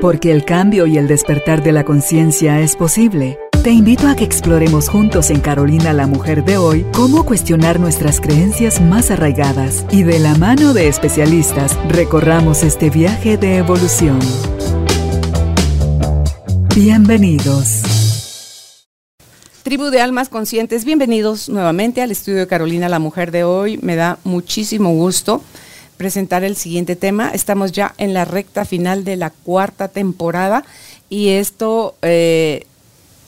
Porque el cambio y el despertar de la conciencia es posible. Te invito a que exploremos juntos en Carolina la Mujer de hoy cómo cuestionar nuestras creencias más arraigadas y de la mano de especialistas recorramos este viaje de evolución. Bienvenidos. Tribu de Almas Conscientes, bienvenidos nuevamente al estudio de Carolina la Mujer de hoy. Me da muchísimo gusto presentar el siguiente tema. Estamos ya en la recta final de la cuarta temporada y esto eh,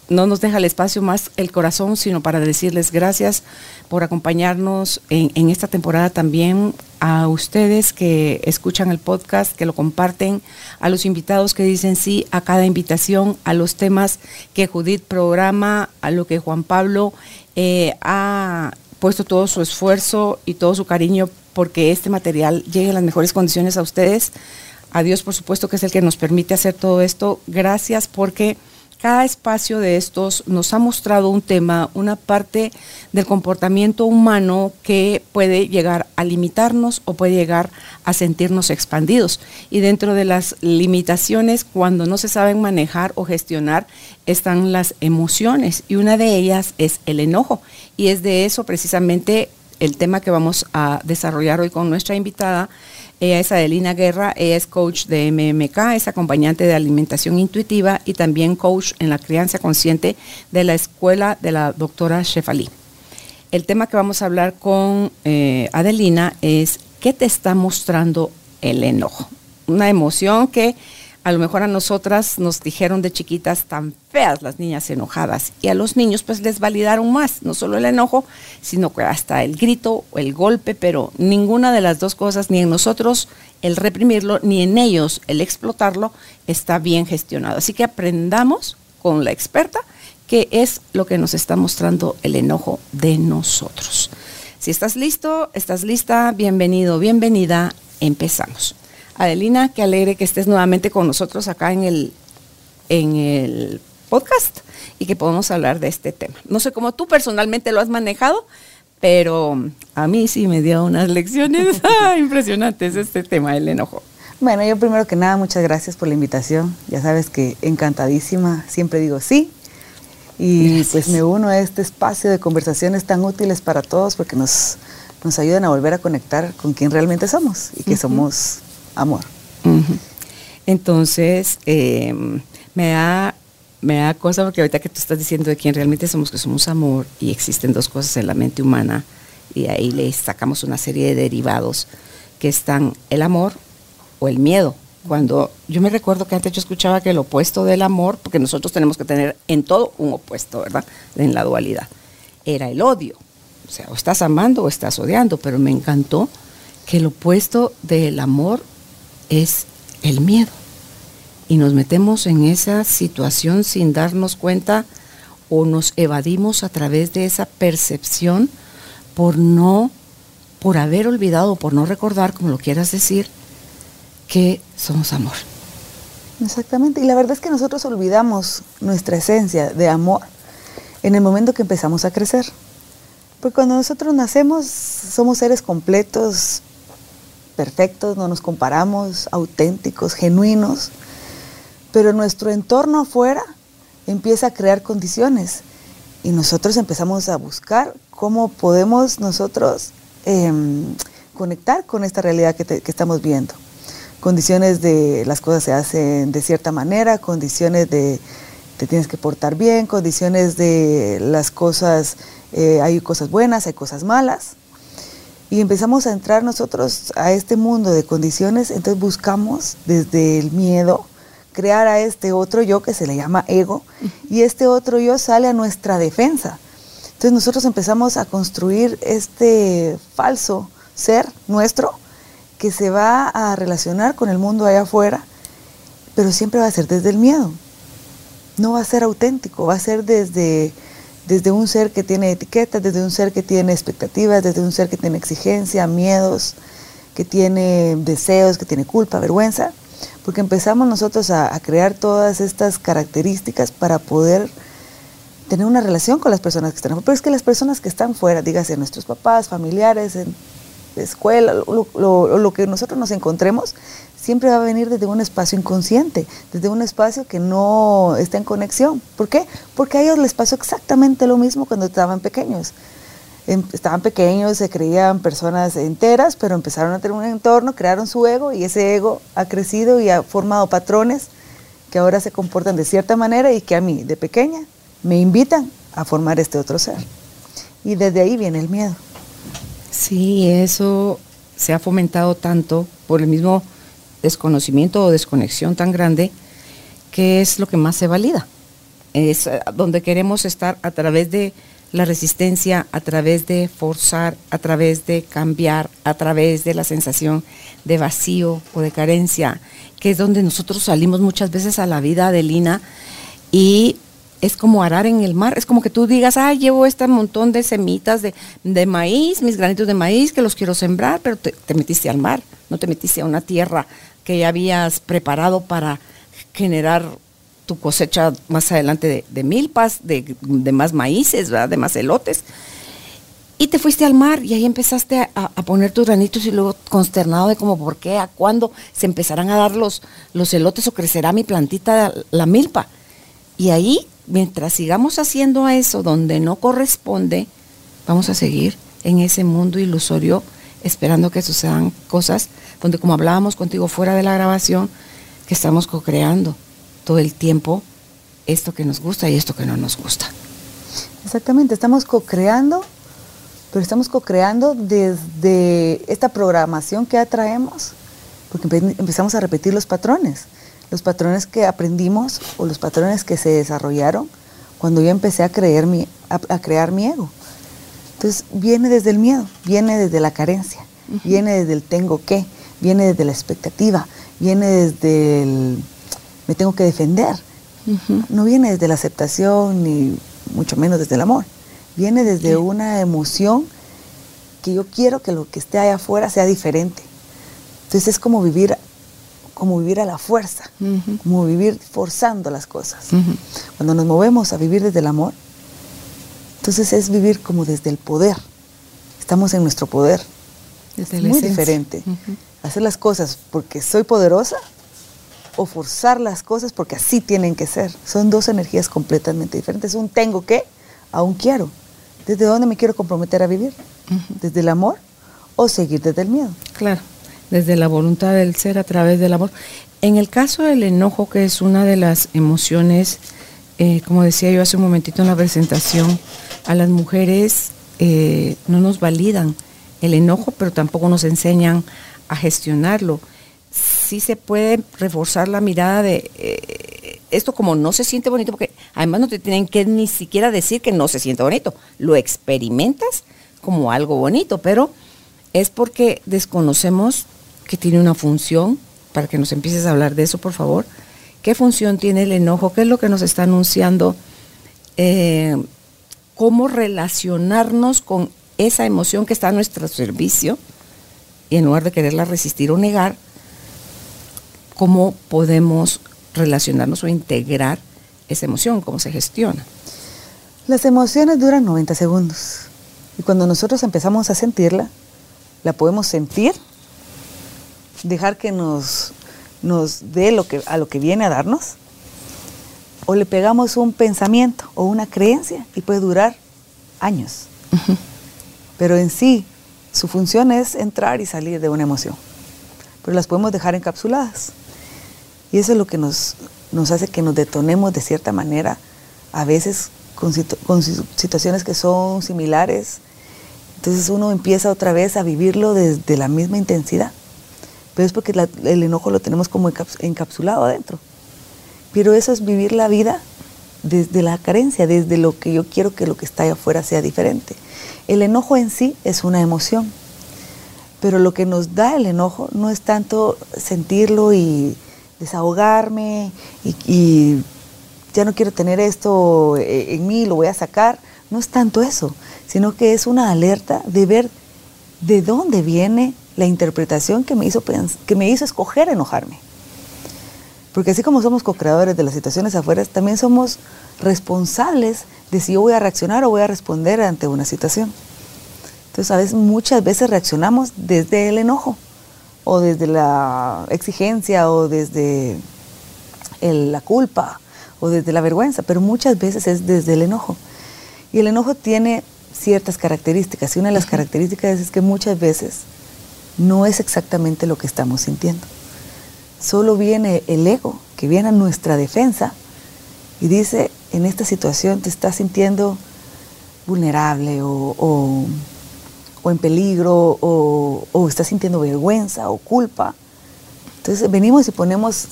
no nos deja el espacio más el corazón, sino para decirles gracias por acompañarnos en, esta temporada también a ustedes que escuchan el podcast, que lo comparten, a los invitados que dicen sí a cada invitación, a los temas que Judith programa, a lo que Juan Pablo eh, ha puesto todo su esfuerzo y todo su cariño porque este material llegue en las mejores condiciones a ustedes. A Dios, por supuesto, que es el que nos permite hacer todo esto. Gracias porque cada espacio de estos nos ha mostrado un tema, una parte del comportamiento humano que puede llegar a limitarnos o puede llegar a sentirnos expandidos. Y dentro de las limitaciones, cuando no se saben manejar o gestionar, están las emociones y una de ellas es el enojo. Y es de eso precisamente el tema que vamos a desarrollar hoy con nuestra invitada ella es Adelina Guerra, ella es coach de MMK, es acompañante de alimentación intuitiva y también coach en la crianza consciente de la escuela de la doctora Shefali. El tema que vamos a hablar con eh, Adelina es ¿qué te está mostrando el enojo? Una emoción que a lo mejor a nosotras nos dijeron de chiquitas tan feas las niñas enojadas y a los niños pues les validaron más, no solo el enojo, sino que hasta el grito o el golpe, pero ninguna de las dos cosas, ni en nosotros el reprimirlo, ni en ellos el explotarlo, está bien gestionado. Así que aprendamos con la experta qué es lo que nos está mostrando el enojo de nosotros. Si estás listo, estás lista, bienvenido, bienvenida, empezamos. Adelina, qué alegre que estés nuevamente con nosotros acá en el, en el podcast y que podamos hablar de este tema. No sé cómo tú personalmente lo has manejado, pero a mí sí me dio unas lecciones impresionantes este tema del enojo. Bueno, yo primero que nada, muchas gracias por la invitación. Ya sabes que encantadísima, siempre digo sí. Y pues me uno a este espacio de conversaciones tan útiles para todos porque nos, nos ayudan a volver a conectar con quien realmente somos y que somos amor. Entonces, em, me da me da cosa porque ahorita que tú estás diciendo de quién realmente somos, que somos amor, y existen dos cosas en la mente humana, y ahí le sacamos una serie de derivados que están el amor o el miedo. Cuando yo me recuerdo que antes yo escuchaba que el opuesto del amor, porque nosotros tenemos que tener en todo un opuesto, ¿verdad? En la dualidad, era el odio. O sea, o estás amando o estás odiando, pero me encantó que el opuesto del amor es el miedo. Y nos metemos en esa situación sin darnos cuenta o nos evadimos a través de esa percepción por no, por haber olvidado, por no recordar, como lo quieras decir, que somos amor. Exactamente, y la verdad es que nosotros olvidamos nuestra esencia de amor en el momento que empezamos a crecer. Porque cuando nosotros nacemos somos seres completos, perfectos, no nos comparamos, auténticos, genuinos, pero nuestro entorno afuera empieza a crear condiciones y nosotros empezamos a buscar cómo podemos nosotros em, conectar con esta realidad que, estamos viendo. Condiciones de las cosas se hacen de cierta manera, condiciones de te tienes que portar bien, condiciones de las cosas, eh, hay cosas buenas, hay cosas malas y empezamos a entrar nosotros a este mundo de condiciones, entonces buscamos desde el miedo crear a este otro yo que se le llama ego y este otro yo sale a nuestra defensa. Entonces nosotros empezamos a construir este falso ser nuestro que se va a relacionar con el mundo allá afuera, pero siempre va a ser desde el miedo. No va a ser auténtico, va a ser desde desde un ser que tiene etiquetas, desde un ser que tiene expectativas, desde un ser que tiene exigencia, miedos, que tiene deseos, que tiene culpa, vergüenza, porque empezamos nosotros a, crear todas estas características para poder tener una relación con las personas que están afuera. Pero es que las personas que están fuera, dígase nuestros papás, familiares, en escuela, lo, lo que nosotros nos encontremos, siempre va a venir desde un espacio inconsciente, desde un espacio que no está en conexión. ¿Por qué? Porque a ellos les pasó exactamente lo mismo cuando estaban pequeños. Em, estaban pequeños, se creían personas enteras, pero empezaron a tener un entorno, crearon su ego y ese ego ha crecido y ha formado patrones que ahora se comportan de cierta manera y que a mí, de pequeña, me invitan a formar este otro ser. Y desde ahí viene el miedo. Sí, eso se ha fomentado tanto por el mismo desconocimiento o desconexión tan grande que es lo que más se valida. Es eh, donde queremos estar a través de la resistencia, a través de forzar, a través de cambiar, a través de la sensación de vacío o de carencia, que es donde nosotros salimos muchas veces a la vida de Lina y es como arar en el mar, es como que tú digas, ah, llevo este montón de semitas de, maíz, mis granitos de maíz que los quiero sembrar, pero te, metiste al mar, no te metiste a una tierra que ya habías preparado para generar tu cosecha más adelante de, milpas, de, más maíces, de más elotes. Y te fuiste al mar y ahí empezaste a, poner tus granitos y luego consternado de como por qué, a cuándo se empezarán a dar los, los elotes o crecerá mi plantita, la milpa. Y ahí, mientras sigamos haciendo eso donde no corresponde, vamos a seguir en ese mundo ilusorio esperando que sucedan cosas donde como hablábamos contigo fuera de la grabación, que estamos co-creando todo el tiempo esto que nos gusta y esto que no nos gusta. Exactamente, estamos co-creando, pero estamos co-creando desde esta programación que atraemos, porque empezamos a repetir los patrones, los patrones que aprendimos o los patrones que se desarrollaron cuando yo empecé a, creer a, crear mi ego. Entonces viene desde el miedo, viene desde la carencia, viene desde el tengo que, viene desde la expectativa, viene desde el me tengo que defender. No viene desde la aceptación ni mucho menos desde el amor. Viene desde una emoción que yo quiero que lo que esté allá afuera sea diferente. Entonces es como vivir como vivir a la fuerza, como vivir forzando las cosas. Cuando nos movemos a vivir desde el amor, entonces es vivir como desde el poder. Estamos en nuestro poder. es muy diferente. Hacer las cosas porque soy poderosa o forzar las cosas porque así tienen que ser. Son dos energías completamente diferentes. Un tengo que a un quiero. ¿Desde dónde me quiero comprometer a vivir? ¿Desde el amor o seguir desde el miedo? Claro, desde la voluntad del ser a través del amor. En el caso del enojo, que es una de las emociones, eh, como decía yo hace un momentito en la presentación, a las mujeres eh, no nos validan el enojo, pero tampoco nos enseñan a gestionarlo sí se puede reforzar la mirada de eh, esto como no se siente bonito, porque además no te tienen que ni siquiera decir que no se siente bonito, lo experimentas como algo bonito, pero es porque desconocemos que tiene una función, para que nos empieces a hablar de eso, por favor. ¿Qué función tiene el enojo? ¿Qué es lo que nos está anunciando? Eh, ¿Cómo relacionarnos con esa emoción que está a nuestro servicio? Y en lugar de quererla resistir o negar, cómo podemos relacionarnos o integrar esa emoción, cómo se gestiona. Las emociones duran 90 segundos y cuando nosotros empezamos a sentirla, la podemos sentir, dejar que nos, nos dé lo que, a lo que viene a darnos, o le pegamos un pensamiento o una creencia y puede durar años. Pero en sí, su función es entrar y salir de una emoción. Pero las podemos dejar encapsuladas. Y eso es lo que nos, nos hace que nos detonemos de cierta manera, a veces con, situaciones que son similares. Entonces uno empieza otra vez a vivirlo desde la misma intensidad. Pero es porque el enojo lo tenemos como encapsulado adentro. Pero eso es vivir la vida desde la carencia, desde lo que yo quiero que lo que está allá afuera sea diferente. El enojo en sí es una emoción, pero lo que nos da el enojo no es tanto sentirlo y desahogarme y, ya no quiero tener esto eh, en mí, lo voy a sacar. No es tanto eso, sino que es una alerta de ver de dónde viene la interpretación que me hizo, que me hizo escoger enojarme. Porque así como somos co-creadores de las situaciones afuera, también somos responsables de si yo voy a reaccionar o voy a responder ante una situación. Entonces, a veces, muchas veces reaccionamos desde el enojo, o desde la exigencia o desde la culpa o desde la vergüenza, pero muchas veces es desde el enojo. Y el enojo tiene ciertas características y una de las características es que muchas veces no es exactamente lo que estamos sintiendo. Solo viene el ego, que viene a nuestra defensa y dice, en esta situación te estás sintiendo vulnerable o, en peligro o, o estás sintiendo vergüenza o culpa. Entonces venimos y ponemos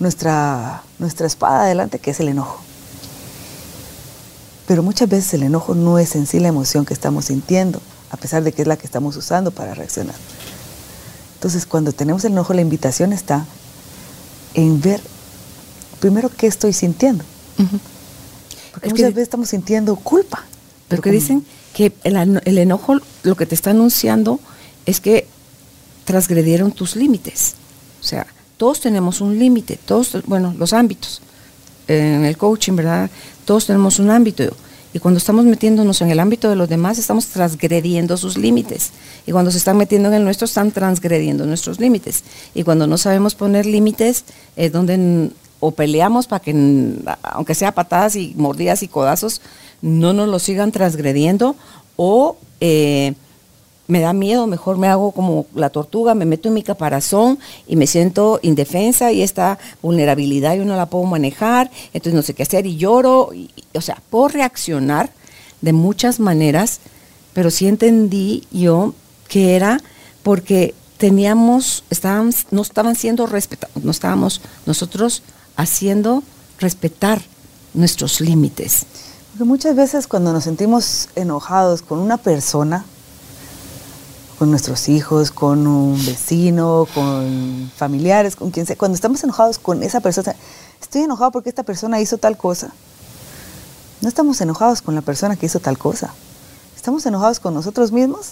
nuestra, nuestra espada adelante, que es el enojo. Pero muchas veces el enojo no es en sí la emoción que estamos sintiendo, a pesar de que es la que estamos usando para reaccionar. Entonces, cuando tenemos el enojo, la invitación está en ver primero qué estoy sintiendo. Porque muchas veces estamos sintiendo culpa. Pero que dicen que el, el, enojo lo que te está anunciando es que transgredieron tus límites. O sea, todos tenemos un límite, todos, bueno, los ámbitos. En el coaching, ¿verdad? Todos tenemos un ámbito. Y cuando estamos metiéndonos en el ámbito de los demás, estamos transgrediendo sus límites. Y cuando se están metiendo en el nuestro, están transgrediendo nuestros límites. Y cuando no sabemos poner límites, es donde o peleamos para que, aunque sea patadas y mordidas y codazos, no nos lo sigan transgrediendo, o eh, me da miedo, mejor me hago como la tortuga, me meto en mi caparazón y me siento indefensa y esta vulnerabilidad yo no la puedo manejar, entonces no sé qué hacer y lloro, o sea, puedo reaccionar de muchas maneras, pero sí entendí yo que era porque teníamos, estaban, no estaban siendo respetados, no estábamos nosotros haciendo respetar nuestros límites. Porque muchas veces cuando nos sentimos enojados con una persona, con nuestros hijos, con un vecino, con familiares, con quien sea. Cuando estamos enojados con esa persona, estoy enojado porque esta persona hizo tal cosa. No estamos enojados con la persona que hizo tal cosa. Estamos enojados con nosotros mismos,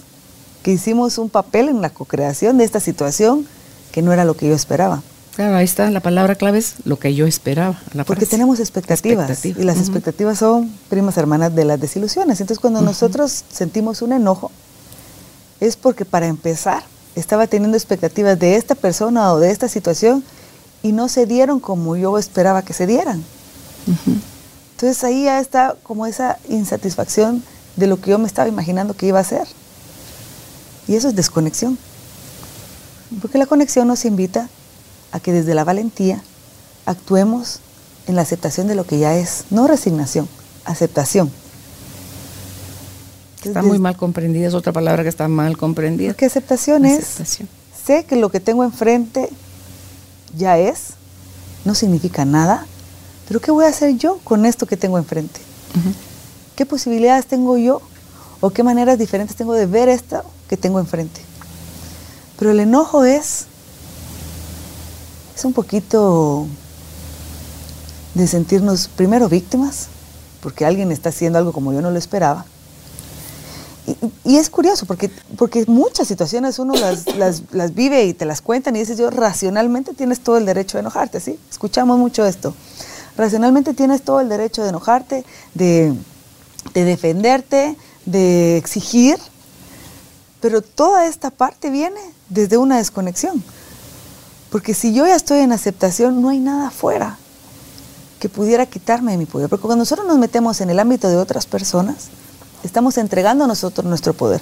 que hicimos un papel en la co-creación de esta situación que no era lo que yo esperaba. Claro, ahí está, la palabra clave es lo que yo esperaba. Porque tenemos expectativas, y las expectativas son primas hermanas de las desilusiones. Entonces cuando nosotros sentimos un enojo, es porque para empezar estaba teniendo expectativas de esta persona o de esta situación y no se dieron como yo esperaba que se dieran. Entonces ahí ya está como esa insatisfacción de lo que yo me estaba imaginando que iba a ser. Y eso es desconexión. Porque la conexión nos invita a que desde la valentía actuemos en la aceptación de lo que ya es, no resignación, aceptación. Está muy mal comprendida, es otra palabra que está mal comprendida. ¿Qué aceptación, aceptación es? Sé que lo que tengo enfrente ya es, no significa nada, pero ¿qué voy a hacer yo con esto que tengo enfrente? ¿Qué posibilidades tengo yo o qué maneras diferentes tengo de ver esto que tengo enfrente? Pero el enojo es, es un poquito de sentirnos primero víctimas, porque alguien está haciendo algo como yo no lo esperaba y, es curioso porque, porque muchas situaciones uno las, las, vive y te las cuentan y dices yo, racionalmente tienes todo el derecho de enojarte, ¿sí? Escuchamos mucho esto. Racionalmente tienes todo el derecho de enojarte, de, de defenderte, de exigir, pero toda esta parte viene desde una desconexión. Porque si yo ya estoy en aceptación, no hay nada afuera que pudiera quitarme de mi poder. Porque cuando nosotros nos metemos en el ámbito de otras personas, Estamos entregando a nosotros nuestro poder.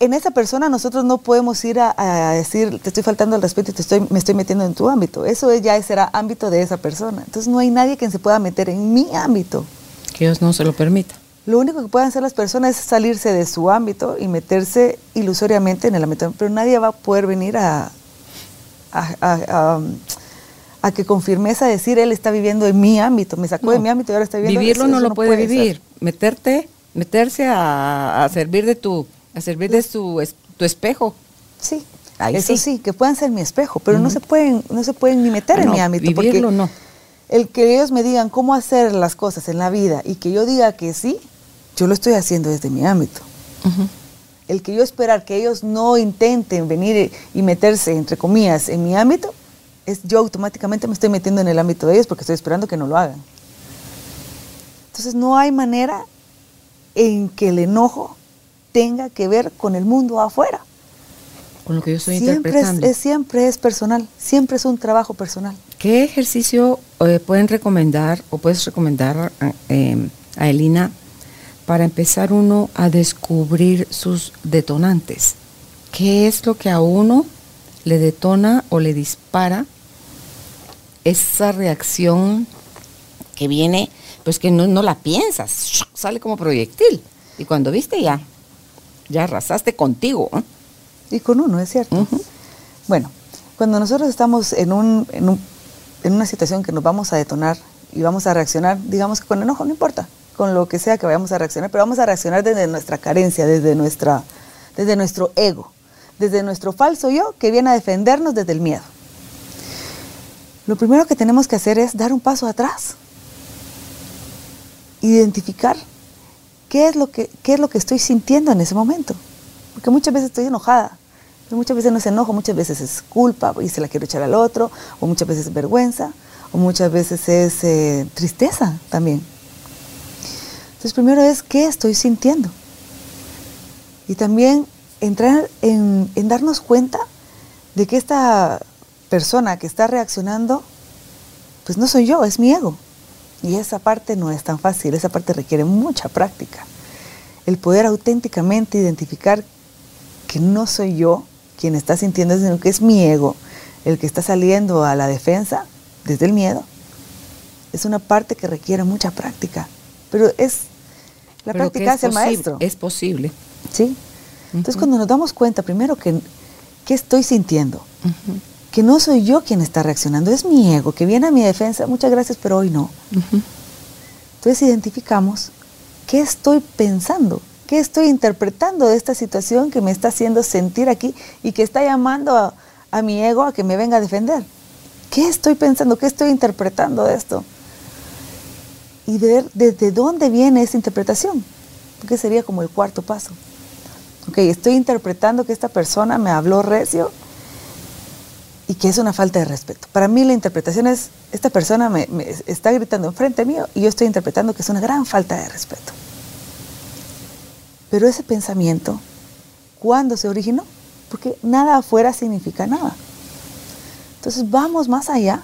En esa persona nosotros no podemos ir a, decir, te estoy faltando el respeto y te estoy, me estoy metiendo en tu ámbito. Eso ya será ámbito de esa persona. Entonces no hay nadie que se pueda meter en mi ámbito. Que Dios no se lo permita. Lo único que pueden hacer las personas es salirse de su ámbito y meterse ilusoriamente en el ámbito. Pero nadie va a poder venir a, a, a, que con firmeza decir, él está viviendo en mi ámbito, me sacó de mi ámbito y ahora está viviendo. Vivirlo no lo puede, vivir. Meterte meterse a, servir de tu, a servir de tu, tu espejo. Sí, eso sí. que puedan ser mi espejo, pero no se pueden, no se pueden ni meter en mi ámbito. Vivirlo no. El que ellos me digan cómo hacer las cosas en la vida y que yo diga que sí, yo lo estoy haciendo desde mi ámbito. El que yo esperar que ellos no intenten venir y meterse, entre comillas, en mi ámbito, es yo automáticamente me estoy metiendo en el ámbito de ellos porque estoy esperando que no lo hagan. Entonces no hay manera en que el enojo tenga que ver con el mundo afuera. con lo que yo estoy siempre interpretando. Es, siempre es personal, siempre es un trabajo personal. ¿Qué ejercicio eh, pueden recomendar o puedes recomendar eh, a Elina para empezar uno a descubrir sus detonantes? ¿Qué es lo que a uno le detona o le dispara esa reacción que viene, pues que no, no la piensas, sale como proyectil. Y cuando viste ya, ya arrasaste contigo. ¿eh? Y con uno, es cierto. Bueno, cuando nosotros estamos en, un, en, un, en una situación que nos vamos a detonar y vamos a reaccionar, digamos que con enojo, no importa, con lo que sea que vayamos a reaccionar, pero vamos a reaccionar desde nuestra carencia, desde, nuestra, desde nuestro ego, desde nuestro falso yo que viene a defendernos desde el miedo. Lo primero que tenemos que hacer es dar un paso atrás, identificar qué es lo que, qué es lo que estoy sintiendo en ese momento. Porque muchas veces estoy enojada, pero muchas veces no es enojo, muchas veces es culpa y se la quiero echar al otro, o muchas veces es vergüenza, o muchas veces es eh, tristeza también. Entonces, primero es qué estoy sintiendo. Y también entrar en, en darnos cuenta de que esta persona que está reaccionando, pues no soy yo, es mi ego. Y esa parte no es tan fácil, esa parte requiere mucha práctica. El poder auténticamente identificar que no soy yo quien está sintiendo, sino que es mi ego el que está saliendo a la defensa desde el miedo. Es una parte que requiere mucha práctica, pero es la práctica hace el maestro. Es posible. Sí. Entonces cuando nos damos cuenta primero que qué estoy sintiendo, que no soy yo quien está reaccionando, es mi ego que viene a mi defensa, muchas gracias, pero hoy no. Entonces identificamos qué estoy pensando, qué estoy interpretando de esta situación que me está haciendo sentir aquí y que está llamando a, a mi ego a que me venga a defender. ¿Qué estoy pensando? ¿Qué estoy interpretando de esto? Y ver desde dónde viene esa interpretación, porque sería como el cuarto paso. Ok, estoy interpretando que esta persona me habló recio y que es una falta de respeto. Para mí la interpretación es, esta persona me, está gritando enfrente mío y yo estoy interpretando que es una gran falta de respeto. Pero ese pensamiento, ¿cuándo se originó? Porque nada afuera significa nada. Entonces vamos más allá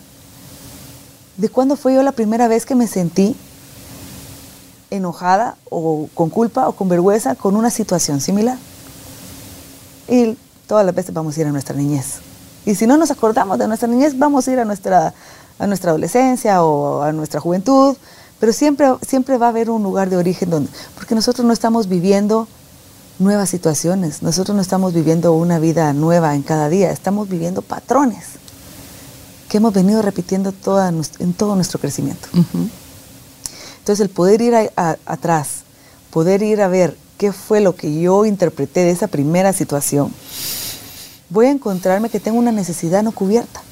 de cuándo fue yo la primera vez que me sentí enojada o con culpa o con vergüenza con una situación similar. Y todas las veces vamos a ir a nuestra niñez. Y si no nos acordamos de nuestra niñez, vamos a ir a nuestra, a nuestra adolescencia o a nuestra juventud, pero siempre, siempre va a haber un lugar de origen donde, porque nosotros no estamos viviendo nuevas situaciones, nosotros no estamos viviendo una vida nueva en cada día, estamos viviendo patrones que hemos venido repitiendo toda, en todo nuestro crecimiento. Uh -huh. Entonces el poder ir a, a, atrás, poder ir a ver qué fue lo que yo interpreté de esa primera situación, voy a encontrarme que tengo una necesidad no cubierta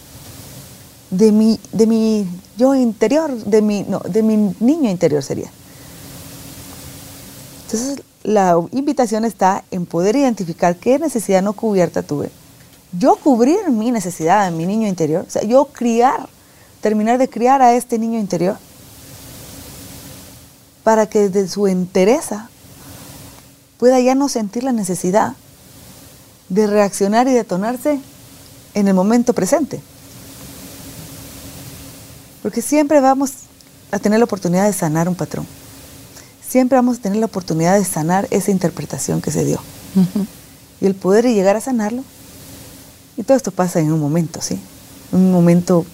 de mi, de mi yo interior, de mi, no, de mi niño interior sería. Entonces la invitación está en poder identificar qué necesidad no cubierta tuve. Yo cubrir mi necesidad mi niño interior, o sea, yo criar, terminar de criar a este niño interior para que desde su entereza pueda ya no sentir la necesidad de reaccionar y detonarse en el momento presente. Porque siempre vamos a tener la oportunidad de sanar un patrón. Siempre vamos a tener la oportunidad de sanar esa interpretación que se dio. Uh -huh. Y el poder llegar a sanarlo. Y todo esto pasa en un momento, ¿sí? Un momento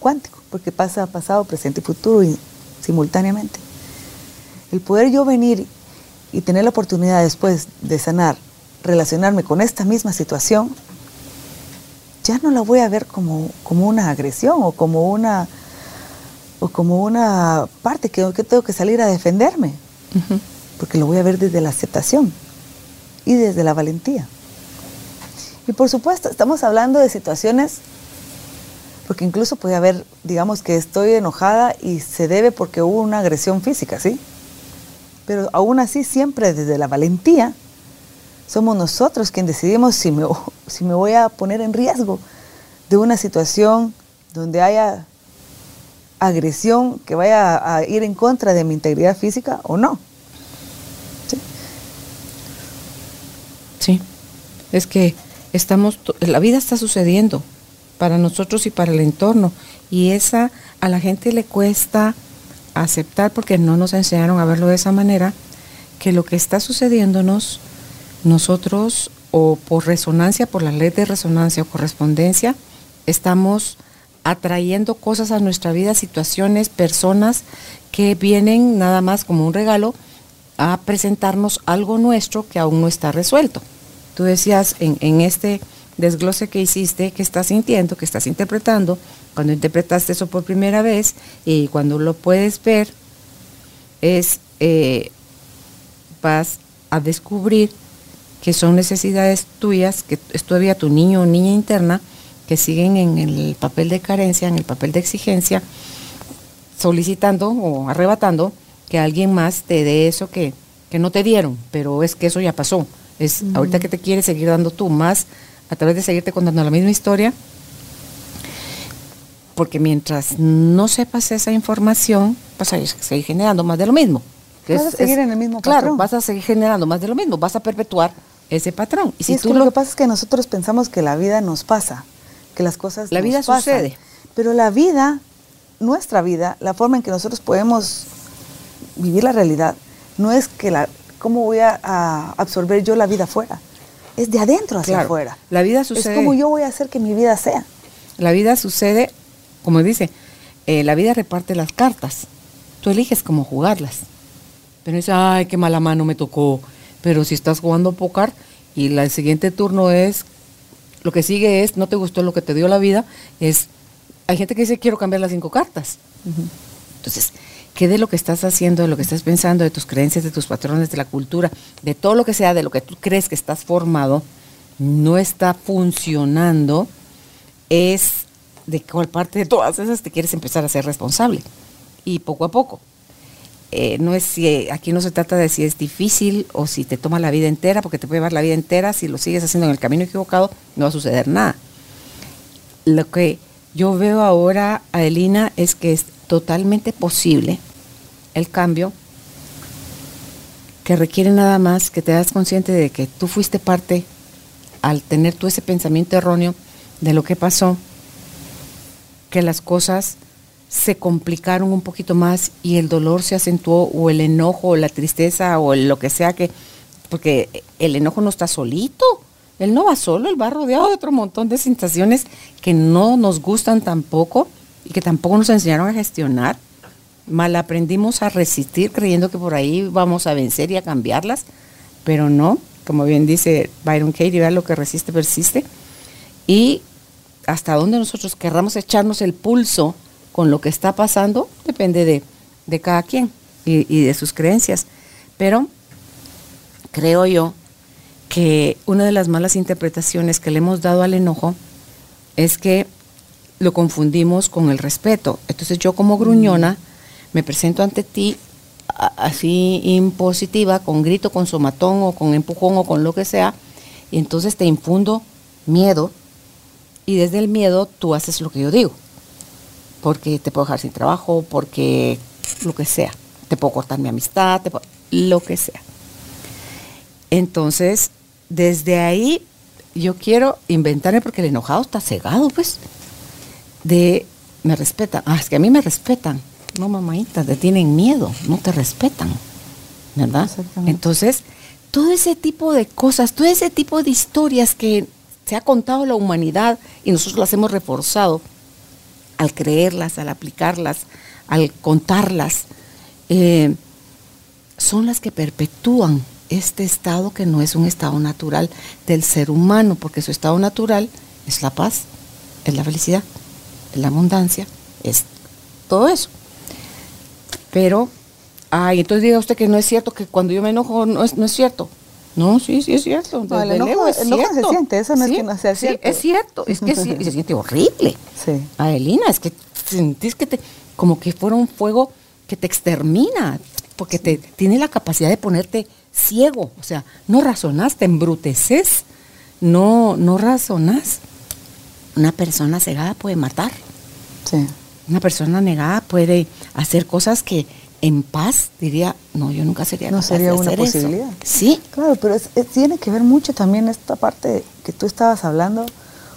cuántico, porque pasa pasado, presente y futuro y simultáneamente. El poder yo venir y tener la oportunidad después de sanar, relacionarme con esta misma situación, ya no la voy a ver como, como una agresión o como una, o como una parte que, que tengo que salir a defenderme, uh -huh. porque lo voy a ver desde la aceptación y desde la valentía. Y por supuesto, estamos hablando de situaciones, porque incluso puede haber, digamos que estoy enojada y se debe porque hubo una agresión física, ¿sí? Pero aún así, siempre desde la valentía, somos nosotros quienes decidimos si me, si me voy a poner en riesgo de una situación donde haya agresión que vaya a ir en contra de mi integridad física o no. Sí, sí. es que estamos, la vida está sucediendo para nosotros y para el entorno. Y esa a la gente le cuesta aceptar porque no nos enseñaron a verlo de esa manera, que lo que está sucediéndonos, nosotros o por resonancia, por la ley de resonancia o correspondencia, estamos atrayendo cosas a nuestra vida, situaciones, personas que vienen nada más como un regalo a presentarnos algo nuestro que aún no está resuelto. Tú decías en, este desglose que hiciste, que estás sintiendo, que estás interpretando, cuando interpretaste eso por primera vez y cuando lo puedes ver, es eh, vas a descubrir que son necesidades tuyas, que es todavía tu niño o niña interna, que siguen en el papel de carencia, en el papel de exigencia, solicitando o arrebatando que alguien más te dé eso que, que no te dieron, pero es que eso ya pasó. Es ahorita que te quieres seguir dando tú más a través de seguirte contando la misma historia, porque mientras no sepas esa información, vas a seguir generando más de lo mismo. Vas a seguir en el mismo patrón. Claro, vas a seguir generando más de lo mismo, vas a perpetuar ese patrón. Y, si tú lo, que pasa es que nosotros pensamos que la vida nos pasa, que las cosas la vida sucede, pero la vida, nuestra vida, la forma en que nosotros podemos vivir la realidad, no es que la cómo voy a, a absorber yo la vida afuera es de adentro hacia afuera. La vida sucede. Es como yo voy a hacer que mi vida sea. La vida sucede, como dice, eh, la vida reparte las cartas. Tú eliges cómo jugarlas. Pero dice, ay, qué mala mano me tocó. Pero si estás jugando póker y el siguiente turno es, lo que sigue es, no te gustó lo que te dio la vida, es, hay gente que dice, quiero cambiar las cinco cartas. Entonces, ¿Qué de lo que estás haciendo, de lo que estás pensando, de tus creencias, de tus patrones, de la cultura, de todo lo que sea, de lo que tú crees que estás formado, no está funcionando, es de cuál parte de todas esas te quieres empezar a ser responsable. Y poco a poco. Eh, no es si aquí no se trata de si es difícil o si te toma la vida entera, porque te puede llevar la vida entera, si lo sigues haciendo en el camino equivocado, no va a suceder nada. Lo que yo veo ahora, Adelina, es que es totalmente posible el cambio que requiere nada más que te das consciente de que tú fuiste parte al tener tú ese pensamiento erróneo de lo que pasó, que las cosas se complicaron un poquito más y el dolor se acentuó o el enojo o la tristeza o lo que sea que, porque el enojo no está solito, él no va solo, él va rodeado de otro montón de sensaciones que no nos gustan tampoco y que tampoco nos enseñaron a gestionar. Mal aprendimos a resistir creyendo que por ahí vamos a vencer y a cambiarlas, pero no, como bien dice Byron Katie, vea lo que resiste, persiste. Y hasta dónde nosotros querramos echarnos el pulso con lo que está pasando, depende de, cada quien y, y de sus creencias. Pero creo yo que una de las malas interpretaciones que le hemos dado al enojo es que lo confundimos con el respeto. Entonces yo como gruñona me presento ante ti así impositiva, con grito, con somatón o con empujón o con lo que sea, y entonces te infundo miedo y desde el miedo tú haces lo que yo digo, porque te puedo dejar sin trabajo, porque lo que sea, te puedo cortar mi amistad, lo que sea. Entonces, desde ahí yo quiero inventarme, porque el enojado está cegado, pues, de me respetan, ah, es que a mí me respetan, no, mamita, te tienen miedo, no te respetan. ¿Verdad? Entonces, todo ese tipo de cosas, todo ese tipo de historias que se ha contado la humanidad y nosotros las hemos reforzado al creerlas, al aplicarlas, al contarlas, eh, son las que perpetúan este estado que no es un estado natural del ser humano, porque su estado natural es la paz, es la felicidad, es la abundancia, es todo eso. Pero, ay, entonces diga usted que no es cierto, que cuando yo me enojo no es, no es cierto. No, sí, sí es cierto. No, el enojo, es cierto. se siente, eso no es que no sea cierto. Sí, es cierto, es que sí, se siente horrible. Sí. Adelina, es que sentís que te, como que fuera un fuego que te extermina, porque te tiene la capacidad de ponerte ciego, o sea, no razonás, te embruteces, no, no razonás. Una persona cegada puede matar. Sí. Una persona negada puede hacer cosas que, en paz, diría, no, yo nunca sería No capaz sería de una hacer eso". posibilidad. Sí, Claro, pero es- es- tiene que ver mucho también esta parte que tú estabas hablando,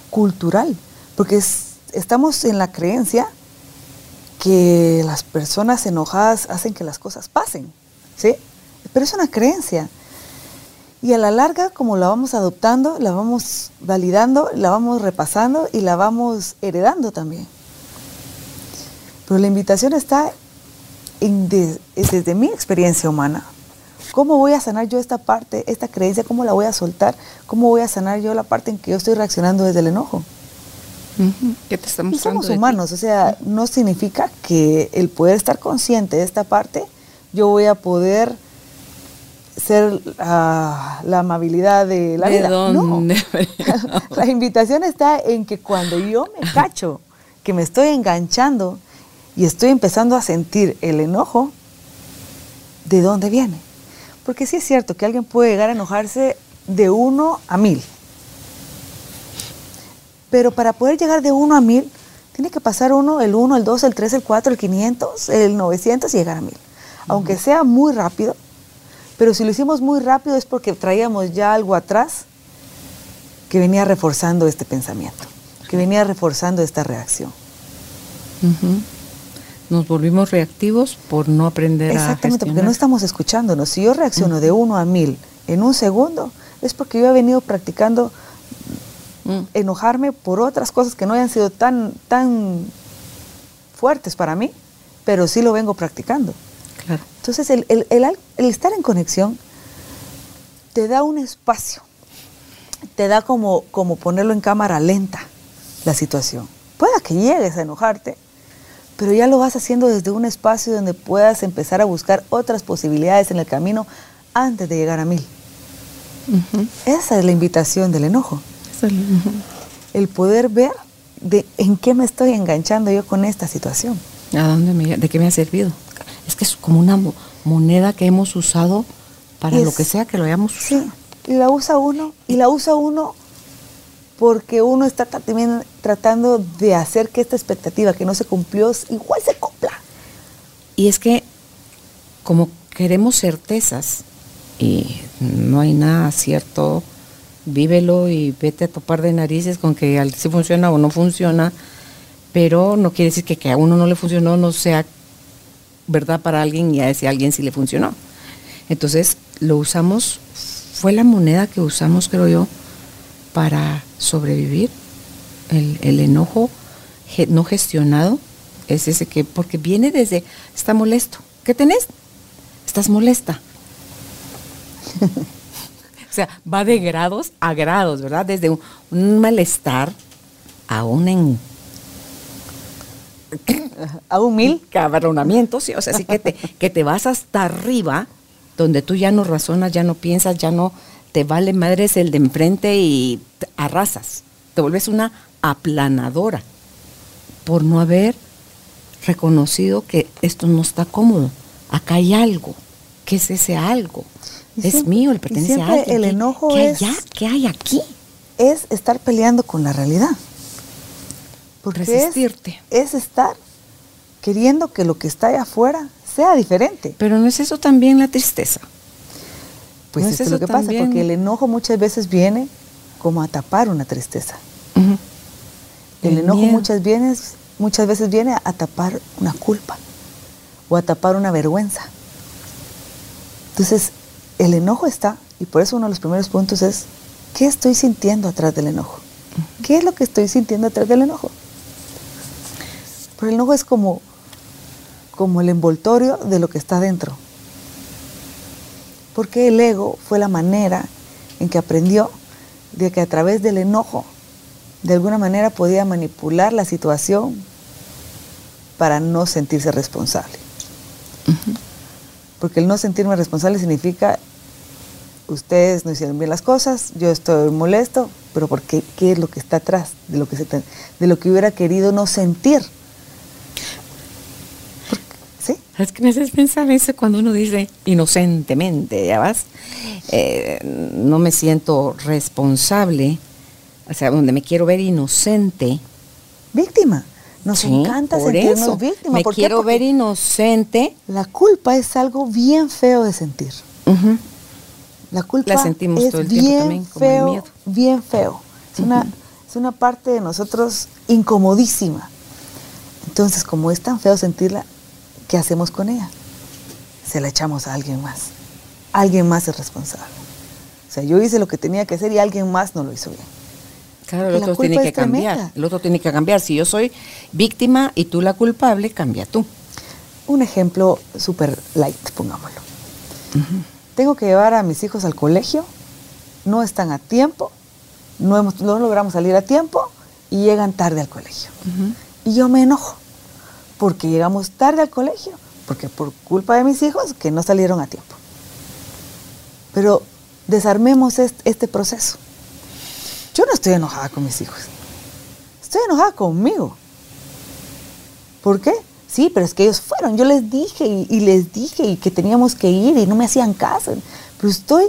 cultural, porque es- estamos en la creencia que las personas enojadas hacen que las cosas pasen, ¿sí? Pero es una creencia. Y a la larga, como la vamos adoptando, la vamos validando, la vamos repasando y la vamos heredando también. Pero la invitación está en de- desde mi experiencia humana. ¿Cómo voy a sanar yo esta parte, esta creencia? ¿Cómo la voy a soltar? ¿Cómo voy a sanar yo la parte en que yo estoy reaccionando desde el enojo? ¿qué te está Y somos humanos, o sea, no significa que el poder estar consciente de esta parte, yo voy a poder ser ah, la amabilidad de la ¿De vida. dónde? No. la invitación está en que cuando yo me cacho, que me estoy enganchando y estoy empezando a sentir el enojo, ¿de dónde viene? Porque sí es cierto que alguien puede llegar a enojarse de uno a mil. Pero para poder llegar de uno a mil, tiene que pasar uno, el uno, el dos, el tres, el cuatro, el 500, el 900 y llegar a mil. Aunque sea muy rápido, pero si lo hicimos muy rápido es porque traíamos ya algo atrás que venía reforzando este pensamiento, que venía reforzando esta reacción. Nos volvimos reactivos por no aprender a Exactamente, porque no estamos escuchándonos. Si yo reacciono de uno a mil en un segundo, es porque yo he venido practicando Mm. enojarme por otras cosas que no hayan sido tan, tan fuertes para mí, pero sí lo vengo practicando. Claro. Entonces, el, el- el estar en conexión te da un espacio, te da como, como ponerlo en cámara lenta la situación. Pueda que llegues a enojarte, pero ya lo vas haciendo desde un espacio donde puedas empezar a buscar otras posibilidades en el camino antes de llegar a mil. Esa es la invitación del enojo, el- poder ver de en qué me estoy enganchando yo con esta situación. ¿A dónde me, ¿De qué me ha servido? Es que es como una mo- moneda que hemos usado para Es- lo que sea que lo hayamos usado. Sí, y la usa uno, y la usa uno porque uno está ta- también tratando de hacer que esta expectativa que no se cumplió igual se cumpla. Y es que como queremos certezas y no hay nada cierto, vívelo y vete a topar de narices con que si funciona o no funciona, pero no quiere decir que, que a uno no le funcionó no sea verdad para alguien y a ese alguien sí le funcionó. Entonces lo usamos, fue la moneda que usamos, creo yo, para sobrevivir. El, el enojo no gestionado es ese que, porque viene desde, está molesto. ¿Qué tenés? Estás molesta. o sea, va de grados a grados, ¿verdad? Desde un, un malestar a un en, A un mil, cabronamiento, sí, o sea, sí que te, que te vas hasta arriba, donde tú ya no razonas, ya no piensas, ya no te vale madres el de enfrente y arrasas. Te vuelves una aplanadora por no haber reconocido que esto no está cómodo. Acá hay algo. ¿Qué es ese algo? Y es siempre- mío, le y pertenece a siempre alguien. el ¿Qué- enojo ¿qué es- hay, a- ¿Qué hay aquí? es estar peleando con la realidad. Porque es- Resistirte. Es, estar queriendo que lo que está allá afuera sea diferente. Pero no es eso también la tristeza. Pues ¿No es esto es lo que pasa, porque el enojo muchas veces viene como a tapar una tristeza. El, El enojo muchas veces viene a tapar una culpa o a tapar una vergüenza. Entonces, el enojo está, y por eso uno de los primeros puntos es, ¿qué estoy sintiendo atrás del enojo? ¿Qué es lo que estoy sintiendo atrás del enojo? Pero el enojo es como, como el envoltorio de lo que está dentro. Porque el ego fue la manera en que aprendió de que a través del enojo, de alguna manera podía manipular la situación para no sentirse responsable. Porque el no sentirme responsable significa, ustedes no hicieron bien las cosas, yo estoy molesto, pero ¿por qué? ¿Qué es lo que está atrás de lo que, se te- de lo que hubiera querido no sentir? ¿Sí? Es que me haces pensar eso cuando uno dice inocentemente, ya vas, eh, no me siento responsable, o sea, donde me quiero ver inocente. Víctima. Nos Sí, encanta sentirnos eso. víctimas. Me quiero Porque ver inocente. La culpa es algo bien feo de sentir. Ujú. La culpa La sentimos es todo el tiempo bien también, como el miedo. bien feo. Es, una, es una parte de nosotros incomodísima. Entonces, como es tan feo sentirla, ¿qué hacemos con ella? Se la echamos a alguien más. Alguien más es responsable. O sea, yo hice lo que tenía que hacer y alguien más no lo hizo bien. Claro, el otro tiene que cambiar. El otro tiene que cambiar. Si yo soy víctima y tú la culpable, cambia tú. Un ejemplo súper light, pongámoslo. Tengo que llevar a mis hijos al colegio, no están a tiempo, no, hemos- no logramos salir a tiempo y llegan tarde al colegio. Y yo me enojo porque llegamos tarde al colegio, porque por culpa de mis hijos que no salieron a tiempo. Pero desarmemos est- este proceso. Yo no estoy enojada con mis hijos, estoy enojada conmigo. ¿Por qué? Sí, pero es que ellos fueron. Yo les dije y, y les dije y que teníamos que ir y no me hacían caso. Pero estoy,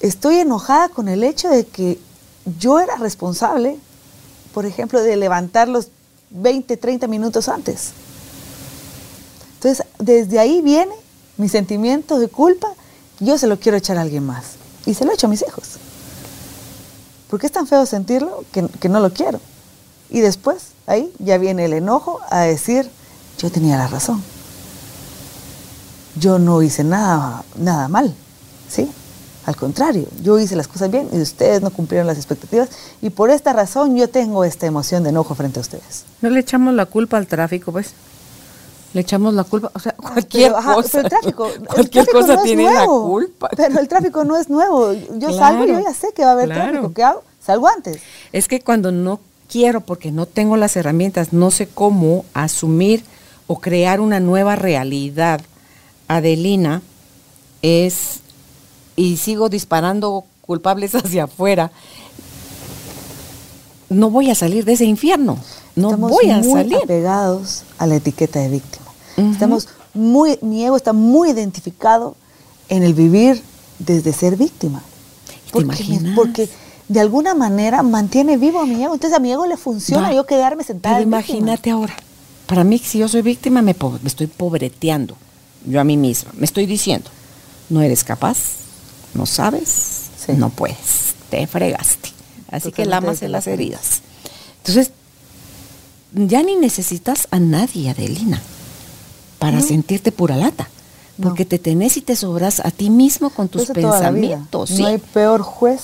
estoy enojada con el hecho de que yo era responsable, por ejemplo, de levantarlos 20, 30 minutos antes. Entonces, desde ahí viene mi sentimiento de culpa. Yo se lo quiero echar a alguien más. Y se lo echo a mis hijos. Porque es tan feo sentirlo que, que no lo quiero. Y después, ahí ya viene el enojo a decir, yo tenía la razón. Yo no hice nada, nada mal, ¿sí? Al contrario, yo hice las cosas bien y ustedes no cumplieron las expectativas y por esta razón yo tengo esta emoción de enojo frente a ustedes. No le echamos la culpa al tráfico, pues. Le echamos la culpa, o sea, cualquier Pero, ajá, cosa. pero el tráfico, el cualquier tráfico cosa no es tiene nuevo, la culpa. Pero el tráfico no es nuevo. Yo Claro, salgo y yo ya sé que va a haber claro. tráfico. ¿Qué hago? Salgo antes. Es que cuando no quiero, porque no tengo las herramientas, no sé cómo asumir o crear una nueva realidad, Adelina, es, y sigo disparando culpables hacia afuera, no voy a salir de ese infierno, no Estamos voy a muy salir. apegados a la etiqueta de víctima. Estamos muy, mi ego está muy identificado en el vivir desde ser víctima. ¿Te Porque, porque de alguna manera mantiene vivo a mi ego. Entonces a mi ego le funciona yo quedarme sentada. Pero víctima. imagínate ahora, para mí si yo soy víctima me, po- me estoy pobreteando yo a mí misma, me estoy diciendo, no eres capaz, no sabes, Sí. no puedes, te fregaste. Así que Totalmente en la las heridas. Entonces, ya ni necesitas a nadie, Adelina, para No. sentirte pura lata. No. Porque te tenés y te sobras a ti mismo con tus Eso pensamientos. No ¿sí? hay peor juez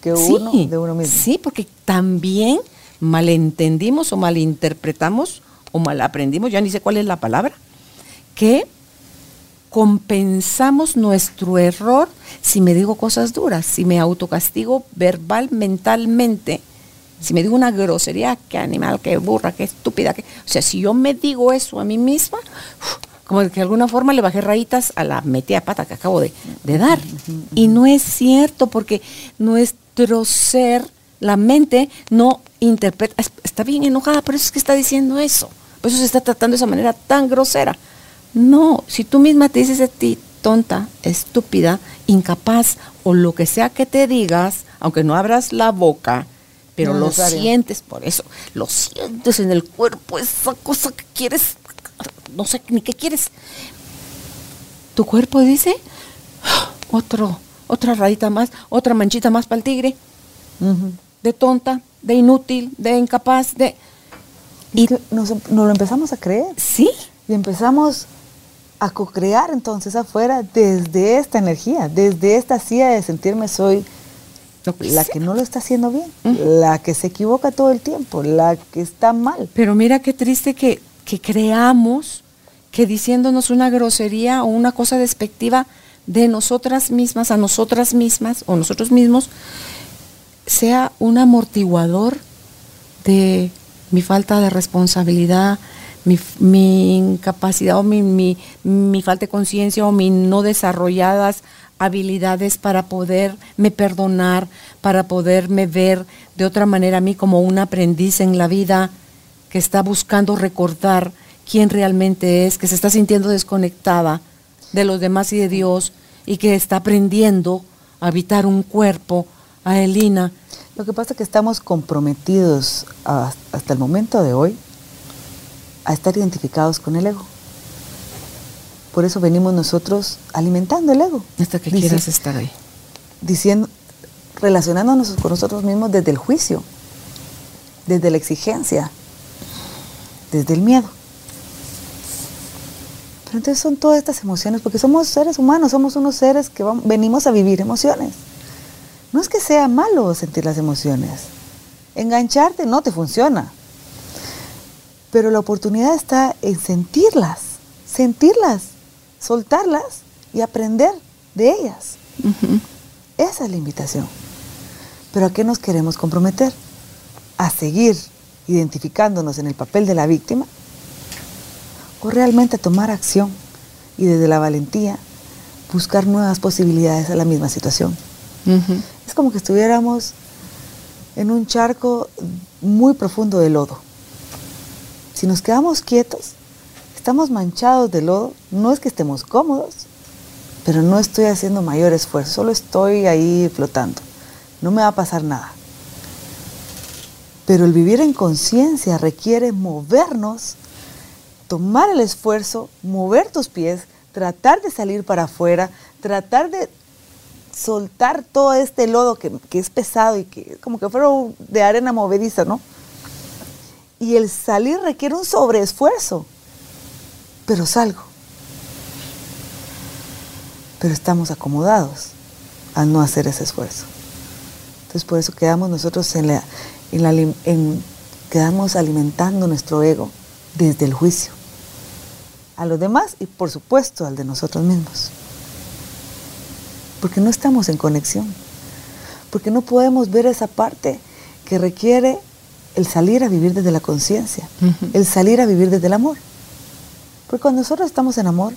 que uno de uno mismo. Sí, porque también malentendimos o malinterpretamos o malaprendimos, ya ni sé cuál es la palabra, que compensamos nuestro error si me digo cosas duras, si me autocastigo verbal, mentalmente, si me digo una grosería, qué animal, qué burra, qué estúpida, qué... o sea, si yo me digo eso a mí misma, como que de alguna forma le bajé rayitas a la metida pata que acabo de, de dar. Y no es cierto, porque nuestro ser, la mente, no interpreta, es- está bien enojada, pero es que está diciendo eso. Por eso se está tratando de esa manera tan grosera. No, si tú misma te dices a ti tonta, estúpida, incapaz o lo que sea que te digas, aunque no abras la boca, pero No lo necesario. sientes, por eso, lo sientes en el cuerpo, esa cosa que quieres, no sé ni qué quieres. Tu cuerpo dice, "Ah, otro, otra rayita más, otra manchita más para el tigre, de tonta, de inútil, de incapaz, de... Y nos, nos lo empezamos a creer. Sí, Y empezamos a co-crear entonces afuera desde esta energía, desde esta silla de sentirme soy que la sea. que no lo está haciendo bien, la que se equivoca todo el tiempo, la que está mal. Pero mira qué triste que, que creamos que diciéndonos una grosería o una cosa despectiva de nosotras mismas, a nosotras mismas o nosotros mismos, sea un amortiguador de mi falta de responsabilidad, mi, mi incapacidad o mi, mi- falta de conciencia o mi no desarrolladas habilidades para poderme perdonar, para poderme ver de otra manera a mí como un aprendiz en la vida que está buscando recordar quién realmente es, que se está sintiendo desconectada de los demás y de Dios y que está aprendiendo a habitar un cuerpo, Adelina. Lo que pasa es que estamos comprometidos hasta el momento de hoy a estar identificados con el ego. Por eso venimos nosotros alimentando el ego. Hasta que quieras estar ahí. Diciendo, relacionándonos con nosotros mismos desde el juicio, desde la exigencia, desde el miedo. Pero entonces son todas estas emociones, porque somos seres humanos, somos unos seres que venimos a vivir emociones. No es que sea malo sentir las emociones. Engancharte no te funciona. Pero la oportunidad está en sentirlas, sentirlas, soltarlas y aprender de ellas. Esa es la invitación. Pero ¿a qué nos queremos comprometer? ¿A seguir identificándonos en el papel de la víctima? ¿O realmente a tomar acción y desde la valentía buscar nuevas posibilidades a la misma situación? Es como que estuviéramos en un charco muy profundo de lodo. Si nos quedamos quietos, estamos manchados de lodo, no es que estemos cómodos, pero no estoy haciendo mayor esfuerzo, solo estoy ahí flotando. No me va a pasar nada. Pero el vivir en conciencia requiere movernos, tomar el esfuerzo, mover tus pies, tratar de salir para afuera, tratar de soltar todo este lodo que, es pesado y que como que fuera de arena movediza, ¿no? Y el salir requiere un sobreesfuerzo, pero salgo. Pero estamos acomodados al no hacer ese esfuerzo. Entonces por eso quedamos nosotros en la, quedamos alimentando nuestro ego desde el juicio a los demás y por supuesto al de nosotros mismos. Porque no estamos en conexión. Porque no podemos ver esa parte que requiere el salir a vivir desde la conciencia, el salir a vivir desde el amor. Porque cuando nosotros estamos en amor,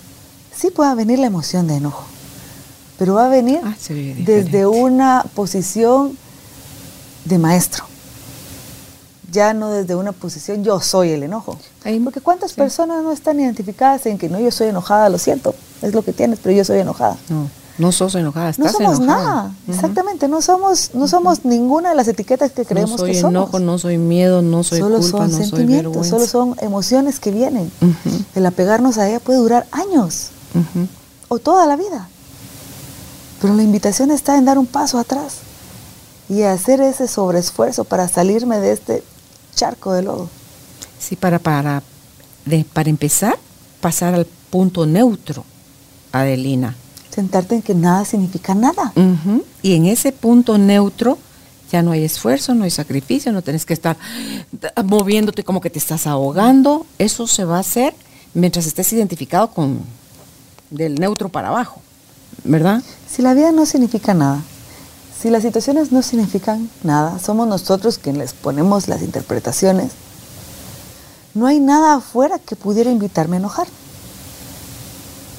sí puede venir la emoción de enojo, pero va a venir ah, desde una posición de maestro, ya no desde una posición yo soy el enojo. Porque cuántas personas no están identificadas en que no, yo soy enojada, lo siento, es lo que tienes, pero yo soy enojada. No. No sos enojada, estás No somos nada, exactamente, no somos, no somos ninguna de las etiquetas que creemos que somos. No soy enojo, no soy miedo, no soy solo culpa, son sentimientos, Solo son emociones que vienen. El apegarnos a ella puede durar años o toda la vida. Pero la invitación está en dar un paso atrás y hacer ese sobreesfuerzo para salirme de este charco de lodo. Sí, para, para, para empezar, pasar al punto neutro, Adelina sentarte en que nada significa nada. Y en ese punto neutro ya no hay esfuerzo, no hay sacrificio, no tienes que estar moviéndote como que te estás ahogando. Eso se va a hacer mientras estés identificado con del neutro para abajo, ¿verdad? Si la vida no significa nada, si las situaciones no significan nada, somos nosotros quienes les ponemos las interpretaciones, no hay nada afuera que pudiera invitarme a enojar.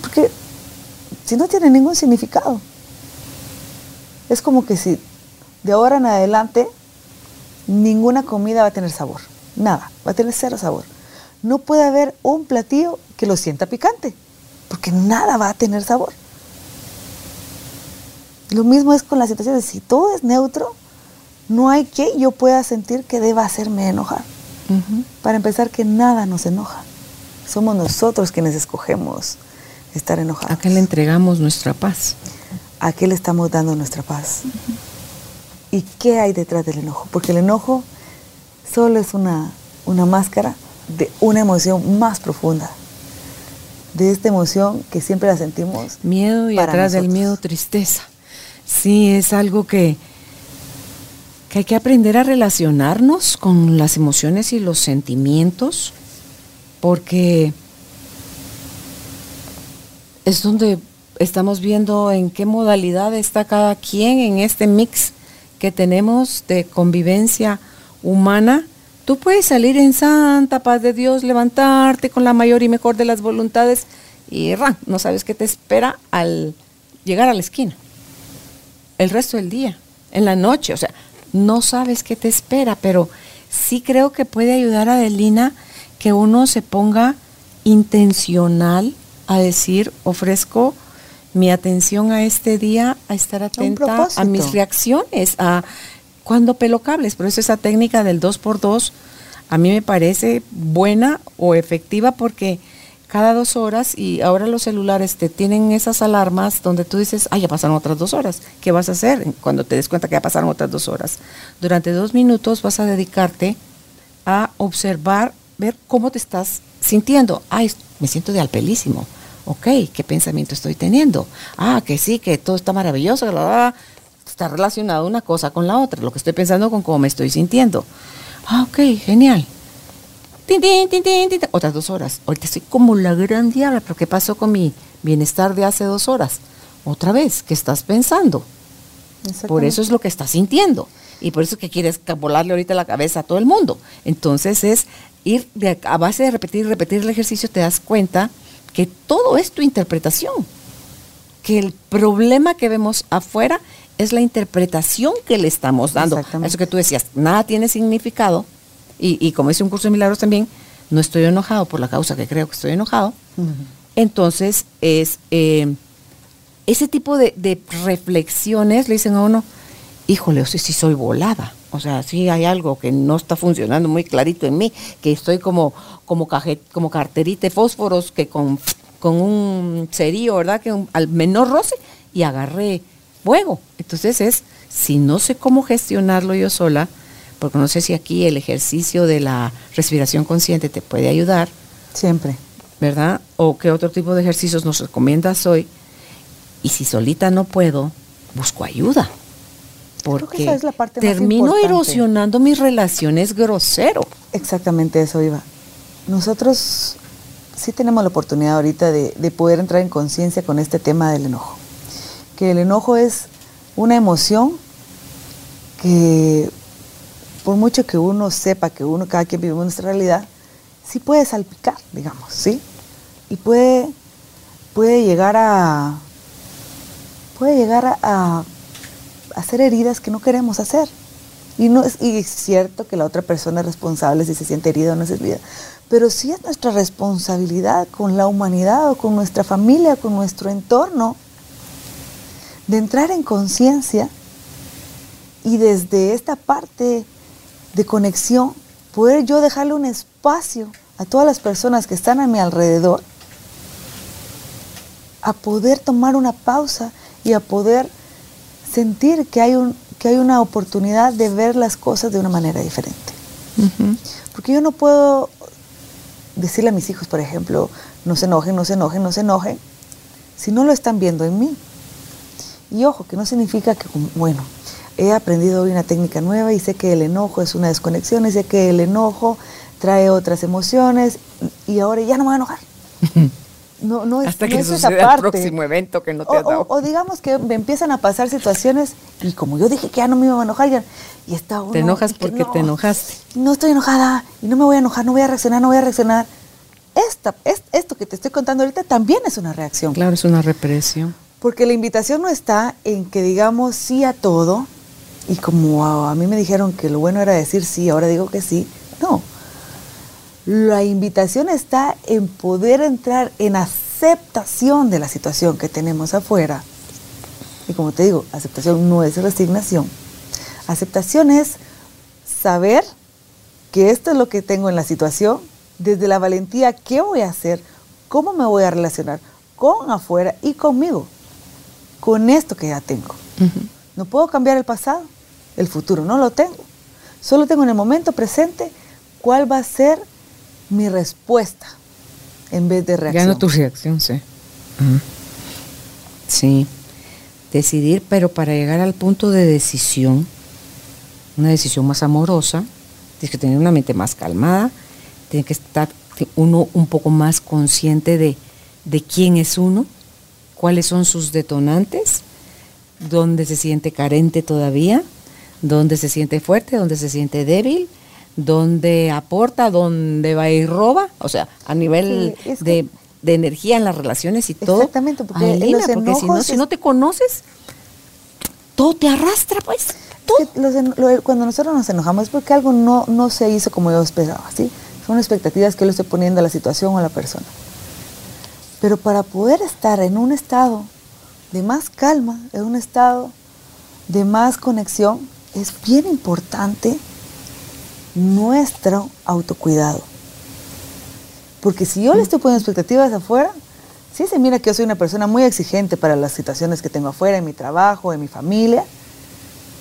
Porque si no tiene ningún significado. Es como que si de ahora en adelante ninguna comida va a tener sabor, nada, va a tener cero sabor. No puede haber un platillo que lo sienta picante, porque nada va a tener sabor. Lo mismo es con la situación de si todo es neutro, no hay que yo pueda sentir que deba hacerme enojar. Para empezar, que nada nos enoja. Somos nosotros quienes escogemos estar enojados. ¿A qué le entregamos nuestra paz? ¿A qué le estamos dando nuestra paz? ¿Y qué hay detrás del enojo? Porque el enojo solo es una, una máscara de una emoción más profunda. De esta emoción que siempre la sentimos. Miedo y atrás del miedo tristeza. Sí, es algo que, que hay que aprender a relacionarnos con las emociones y los sentimientos, porque es donde estamos viendo en qué modalidad está cada quien en este mix que tenemos de convivencia humana. Tú puedes salir en santa paz de Dios, levantarte con la mayor y mejor de las voluntades y no sabes qué te espera al llegar a la esquina. El resto del día, en la noche, o sea, no sabes qué te espera, pero sí creo que puede ayudar a Adelina que uno se ponga intencional a decir, ofrezco mi atención a este día, a estar atenta a mis reacciones, a cuando pelo cables. Por eso esa técnica del 2x2 a mí me parece buena o efectiva porque cada dos horas y ahora los celulares te tienen esas alarmas donde tú dices, ah, ya pasaron otras dos horas. ¿Qué vas a hacer cuando te des cuenta que ya pasaron otras dos horas? Durante dos minutos vas a dedicarte a observar, ver cómo te estás sintiendo. Ay, me siento de alpelísimo. Ok, ¿qué pensamiento estoy teniendo? Ah, que sí, que todo está maravilloso, está relacionado una cosa con la otra, lo que estoy pensando con cómo me estoy sintiendo. Ah, ok, genial otras dos horas. Ahorita estoy como la gran diabla, pero ¿qué pasó con mi bienestar de hace dos horas? Otra vez, ¿qué estás pensando? Por eso es lo que estás sintiendo. Y por eso es que quieres volarle ahorita la cabeza a todo el mundo. Entonces es ir a base de repetir y repetir el ejercicio, te das cuenta que todo es tu interpretación. Que el problema que vemos afuera es la interpretación que le estamos dando. Eso que tú decías, nada tiene significado, y, como dice un curso de milagros también, no estoy enojado por la causa que creo que estoy enojado. Entonces, es eh, ese tipo de, reflexiones le dicen a uno, híjole, o sea, si soy volada. O sea, sí hay algo que no está funcionando muy clarito en mí, que estoy como, como, como carterita de fósforos que con, con un cerillo, ¿verdad? Que al menor roce y agarré fuego. Entonces es, si no sé cómo gestionarlo yo sola, porque no sé si aquí el ejercicio de la respiración consciente te puede ayudar. Siempre. ¿Verdad? O qué otro tipo de ejercicios nos recomiendas hoy. Y si solita no puedo, busco ayuda. Porque esa es la parte termino erosionando mis relaciones grosero. Exactamente eso iba. Nosotros sí tenemos la oportunidad ahorita de, de poder entrar en conciencia con este tema del enojo. Que el enojo es una emoción que por mucho que uno sepa que uno, cada quien vive nuestra realidad, sí puede salpicar, digamos, ¿sí? Y puede, puede llegar a, puede llegar a, hacer heridas que no queremos hacer. Y, no es, y es cierto que la otra persona es responsable si se siente herida o no es herida, pero sí es nuestra responsabilidad con la humanidad o con nuestra familia, con nuestro entorno, de entrar en conciencia y desde esta parte de conexión, poder yo dejarle un espacio a todas las personas que están a mi alrededor, a poder tomar una pausa y a poder sentir que hay, un, que hay una oportunidad de ver las cosas de una manera diferente. Porque yo no puedo decirle a mis hijos, por ejemplo, no se enojen, no se enojen, no se enojen, si no lo están viendo en mí. Y ojo, que no significa que, bueno, he aprendido hoy una técnica nueva y sé que el enojo es una desconexión y sé que el enojo trae otras emociones y ahora ya no me voy a enojar. No, no es, Hasta que suceda el próximo evento que no te o, ha dado. O, digamos que me empiezan a pasar situaciones y como yo dije que ya no me iba a enojar, ya, y está uno, Te enojas porque te enojaste. No estoy enojada y no me voy a enojar, no voy a reaccionar, no voy a reaccionar. Esta, esto que te estoy contando ahorita también es una reacción. Claro, es una represión. Porque la invitación no está en que digamos sí a todo, y como a, mí me dijeron que lo bueno era decir sí, ahora digo que sí, no. La invitación está en poder entrar en aceptación de la situación que tenemos afuera. Y como te digo, aceptación no es resignación. Aceptación es saber que esto es lo que tengo en la situación, desde la valentía, qué voy a hacer, cómo me voy a relacionar con afuera y conmigo, con esto que ya tengo. No puedo cambiar el pasado, el futuro no lo tengo. Solo tengo en el momento presente cuál va a ser mi respuesta en vez de reacción. Ya no tu reacción, sí. Sí. Decidir, pero para llegar al punto de decisión, una decisión más amorosa, tienes que tener una mente más calmada, tiene que estar uno un poco más consciente de, de quién es uno, cuáles son sus detonantes, dónde se siente carente todavía, donde se siente fuerte, donde se siente débil, donde aporta, donde va y roba, o sea, a nivel de, energía en las relaciones y todo. Exactamente, porque, si, no, te conoces, todo te arrastra, pues. cuando nosotros nos enojamos es porque algo no, no se hizo como yo esperaba, ¿sí? Son expectativas que yo le estoy poniendo a la situación o a la persona. Pero para poder estar en un estado de más calma, en un estado de más conexión, es bien importante nuestro autocuidado. Porque si yo le estoy poniendo expectativas afuera, sí se mira que yo soy una persona muy exigente para las situaciones que tengo afuera, en mi trabajo, en mi familia,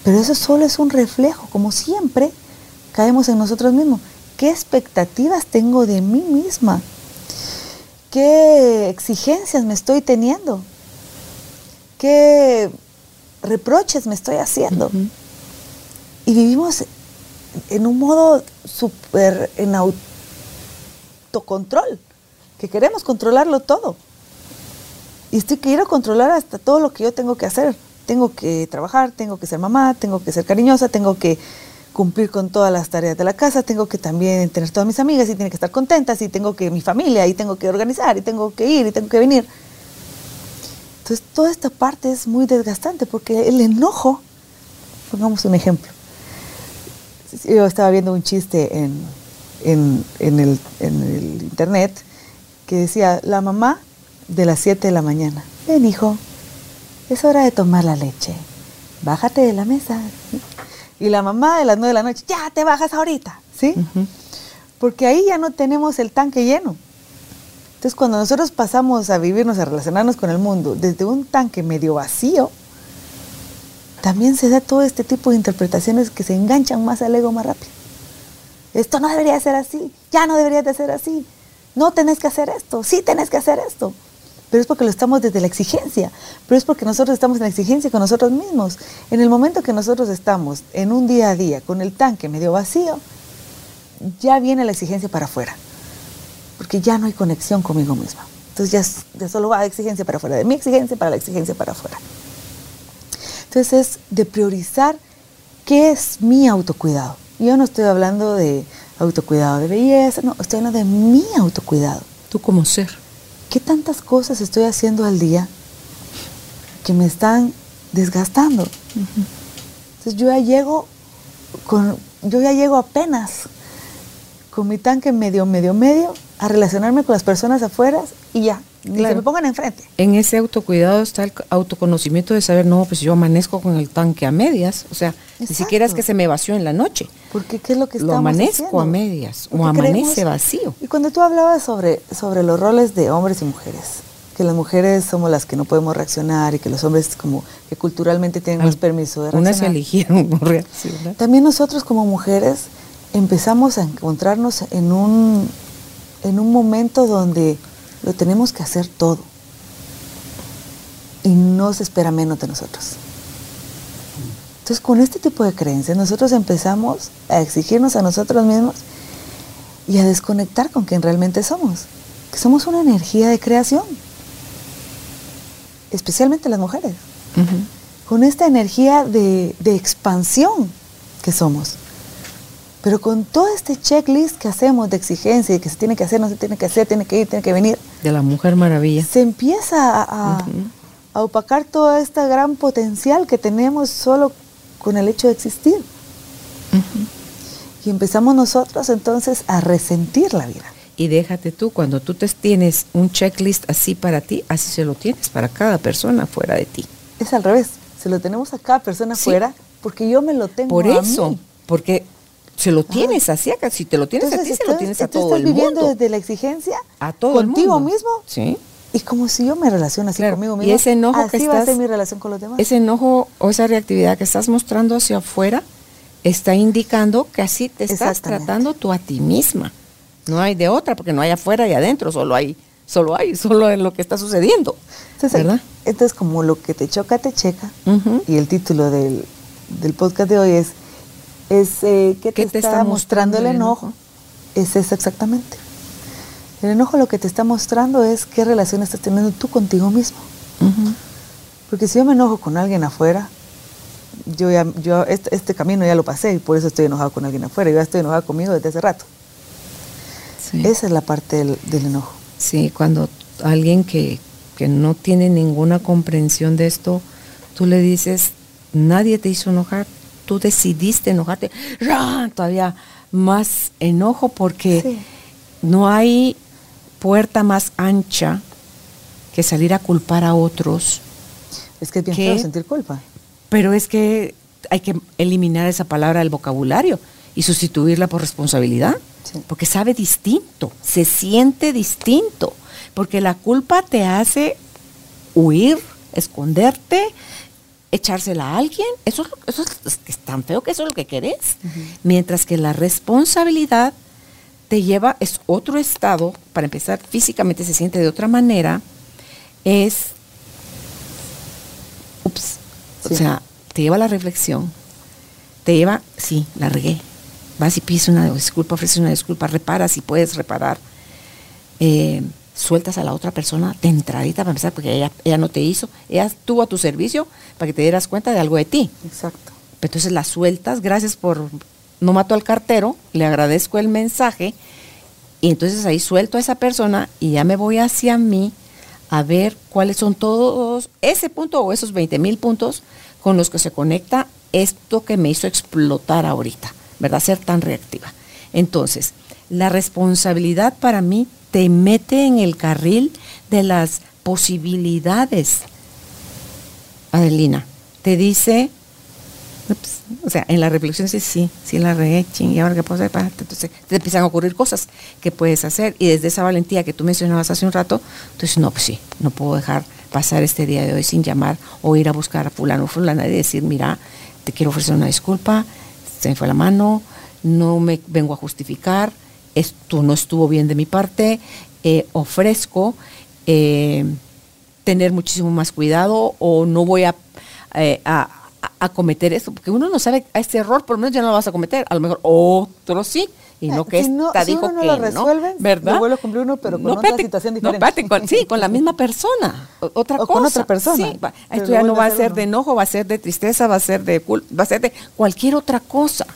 pero eso solo es un reflejo, como siempre caemos en nosotros mismos. ¿Qué expectativas tengo de mí misma? ¿Qué exigencias me estoy teniendo? ¿Qué reproches me estoy haciendo? Y vivimos en un modo súper en autocontrol, que queremos controlarlo todo. Y estoy quiero controlar hasta todo lo que yo tengo que hacer. Tengo que trabajar, tengo que ser mamá, tengo que ser cariñosa, tengo que cumplir con todas las tareas de la casa, tengo que también tener todas mis amigas y tienen que estar contentas y tengo que mi familia y tengo que organizar y tengo que ir y tengo que venir. Entonces toda esta parte es muy desgastante porque el enojo, pongamos un ejemplo, yo estaba viendo un chiste en, en, el, en el internet que decía, la mamá de las 7 de la mañana, ven hijo, es hora de tomar la leche, bájate de la mesa. Y la mamá de las 9 de la noche, ya te bajas ahorita, ¿sí? Porque ahí ya no tenemos el tanque lleno. Entonces cuando nosotros pasamos a vivirnos, a relacionarnos con el mundo desde un tanque medio vacío, también se da todo este tipo de interpretaciones que se enganchan más al ego más rápido. Esto no debería ser así, ya no debería de ser así, no tenés que hacer esto, sí tenés que hacer esto pero es porque lo estamos desde la exigencia, pero es porque nosotros estamos en la exigencia con nosotros mismos. En el momento que nosotros estamos en un día a día con el tanque medio vacío, ya viene la exigencia para afuera, porque ya no hay conexión conmigo misma. Entonces ya, solo va de exigencia para afuera, de mi exigencia para la exigencia para afuera. Entonces es de priorizar qué es mi autocuidado. Yo no estoy hablando de autocuidado de belleza, no, estoy hablando de mi autocuidado. Tú como ser ¿qué tantas cosas estoy haciendo al día que me están desgastando? Entonces yo ya llego con, yo ya llego apenas con mi tanque medio, medio, medio a relacionarme con las personas afuera y ya, ni que me pongan enfrente. En ese autocuidado está el autoconocimiento de saber, no, pues yo amanezco con el tanque a medias, o sea, ni siquiera es que se me vació en la noche. Porque qué es lo que estamos Lo amanezco a medias o amanece vacío. Y cuando tú hablabas sobre, sobre los roles de hombres y mujeres, que las mujeres somos las que no podemos reaccionar y que los hombres como que culturalmente tienen más permiso de reaccionar. Unas eligieron no reaccionar. También nosotros como mujeres empezamos a encontrarnos en un, en un momento donde lo tenemos que hacer todo y no se espera menos de nosotros. Entonces, con este tipo de creencias, nosotros empezamos a exigirnos a nosotros mismos y a desconectar con quien realmente somos, que somos una energía de creación, especialmente las mujeres, con esta energía de, de expansión que somos. Pero con todo este checklist que hacemos de exigencia y que se tiene que hacer, no se tiene que hacer, tiene que ir, tiene que venir. De la mujer maravilla. Se empieza a, a opacar todo este gran potencial que tenemos solo con el hecho de existir. Y empezamos nosotros entonces a resentir la vida. Y déjate tú, cuando tú te tienes un checklist así para ti, así se lo tienes para cada persona fuera de ti. Es al revés, se lo tenemos a cada persona fuera porque yo me lo tengo Por eso, porque se lo tienes así acá, si te lo tienes a ti, se lo tienes a todo el mundo. ¿Estás viviendo desde la exigencia? A todo ¿Contigo el mundo. mismo? Sí. Y como si yo me relaciono así conmigo mismo, y ese enojo así que va estás, a ser mi relación con los demás. Ese enojo o esa reactividad que estás mostrando hacia afuera está indicando que así te estás tratando tú a ti misma. No hay de otra, porque no hay afuera y adentro, solo hay, solo hay, solo en lo que está sucediendo. Entonces, ¿verdad? Entonces, como lo que te choca, te checa, y el título del, del, podcast de hoy es, es eh, ¿qué, te, está, mostrando, el enojo? Es eso exactamente. El enojo lo que te está mostrando es qué relación estás teniendo tú contigo mismo. Porque si yo me enojo con alguien afuera, yo ya, yo este, este, camino ya lo pasé y por eso estoy enojado con alguien afuera. Yo ya estoy enojado conmigo desde hace rato. Esa es la parte del, enojo. Sí, cuando alguien que, que no tiene ninguna comprensión de esto, tú le dices, nadie te hizo enojar, tú decidiste enojarte, todavía más enojo porque no hay puerta más ancha que salir a culpar a otros Es que es bien feo sentir culpa. Pero es que hay que eliminar esa palabra del vocabulario y sustituirla por responsabilidad. Porque sabe distinto, se siente distinto. Porque la culpa te hace huir, esconderte, echársela a alguien. Eso, eso es, tan feo que eso es lo que querés. Mientras que la responsabilidad te lleva, es otro estado, para empezar, físicamente se siente de otra manera, es, ups, o sea, te lleva a la reflexión, te lleva, sí, la regué, vas y pides una disculpa, ofreces una disculpa, reparas si puedes reparar, eh, sueltas a la otra persona de entradita para empezar, porque ella, ella no te hizo, ella estuvo a tu servicio para que te dieras cuenta de algo de ti. Exacto. Entonces la sueltas, gracias por no mato al cartero, le agradezco el mensaje y entonces ahí suelto a esa persona y ya me voy hacia mí a ver cuáles son todos ese punto o esos 20 mil puntos con los que se conecta esto que me hizo explotar ahorita, ¿verdad? Ser tan reactiva. Entonces, la responsabilidad para mí te mete en el carril de las posibilidades. Adelina, te dice, o sea, en la reflexión dice, sí, sí la regué, ching, y ahora qué puedo hacer, entonces te empiezan a ocurrir cosas que puedes hacer y desde esa valentía que tú mencionabas hace un rato, entonces no, pues sí, no puedo dejar pasar este día de hoy sin llamar o ir a buscar a fulano o fulana y decir, mira, te quiero ofrecer una disculpa, se me fue la mano, no me vengo a justificar, esto no estuvo bien de mi parte, eh, ofrezco eh, tener muchísimo más cuidado o no voy a, eh, a, a, cometer eso, porque uno no sabe a este error, por lo menos ya no lo vas a cometer, a lo mejor otro sí, y no que esta dijo no que lo resuelven, no, ¿verdad? vuelve a cumplir uno, pero con otra situación diferente. No, con, sí, con la misma persona, otra o cosa. con otra persona. Sí, esto ya no va a ser de enojo, va a ser de tristeza, va a ser de va a ser de cualquier otra cosa.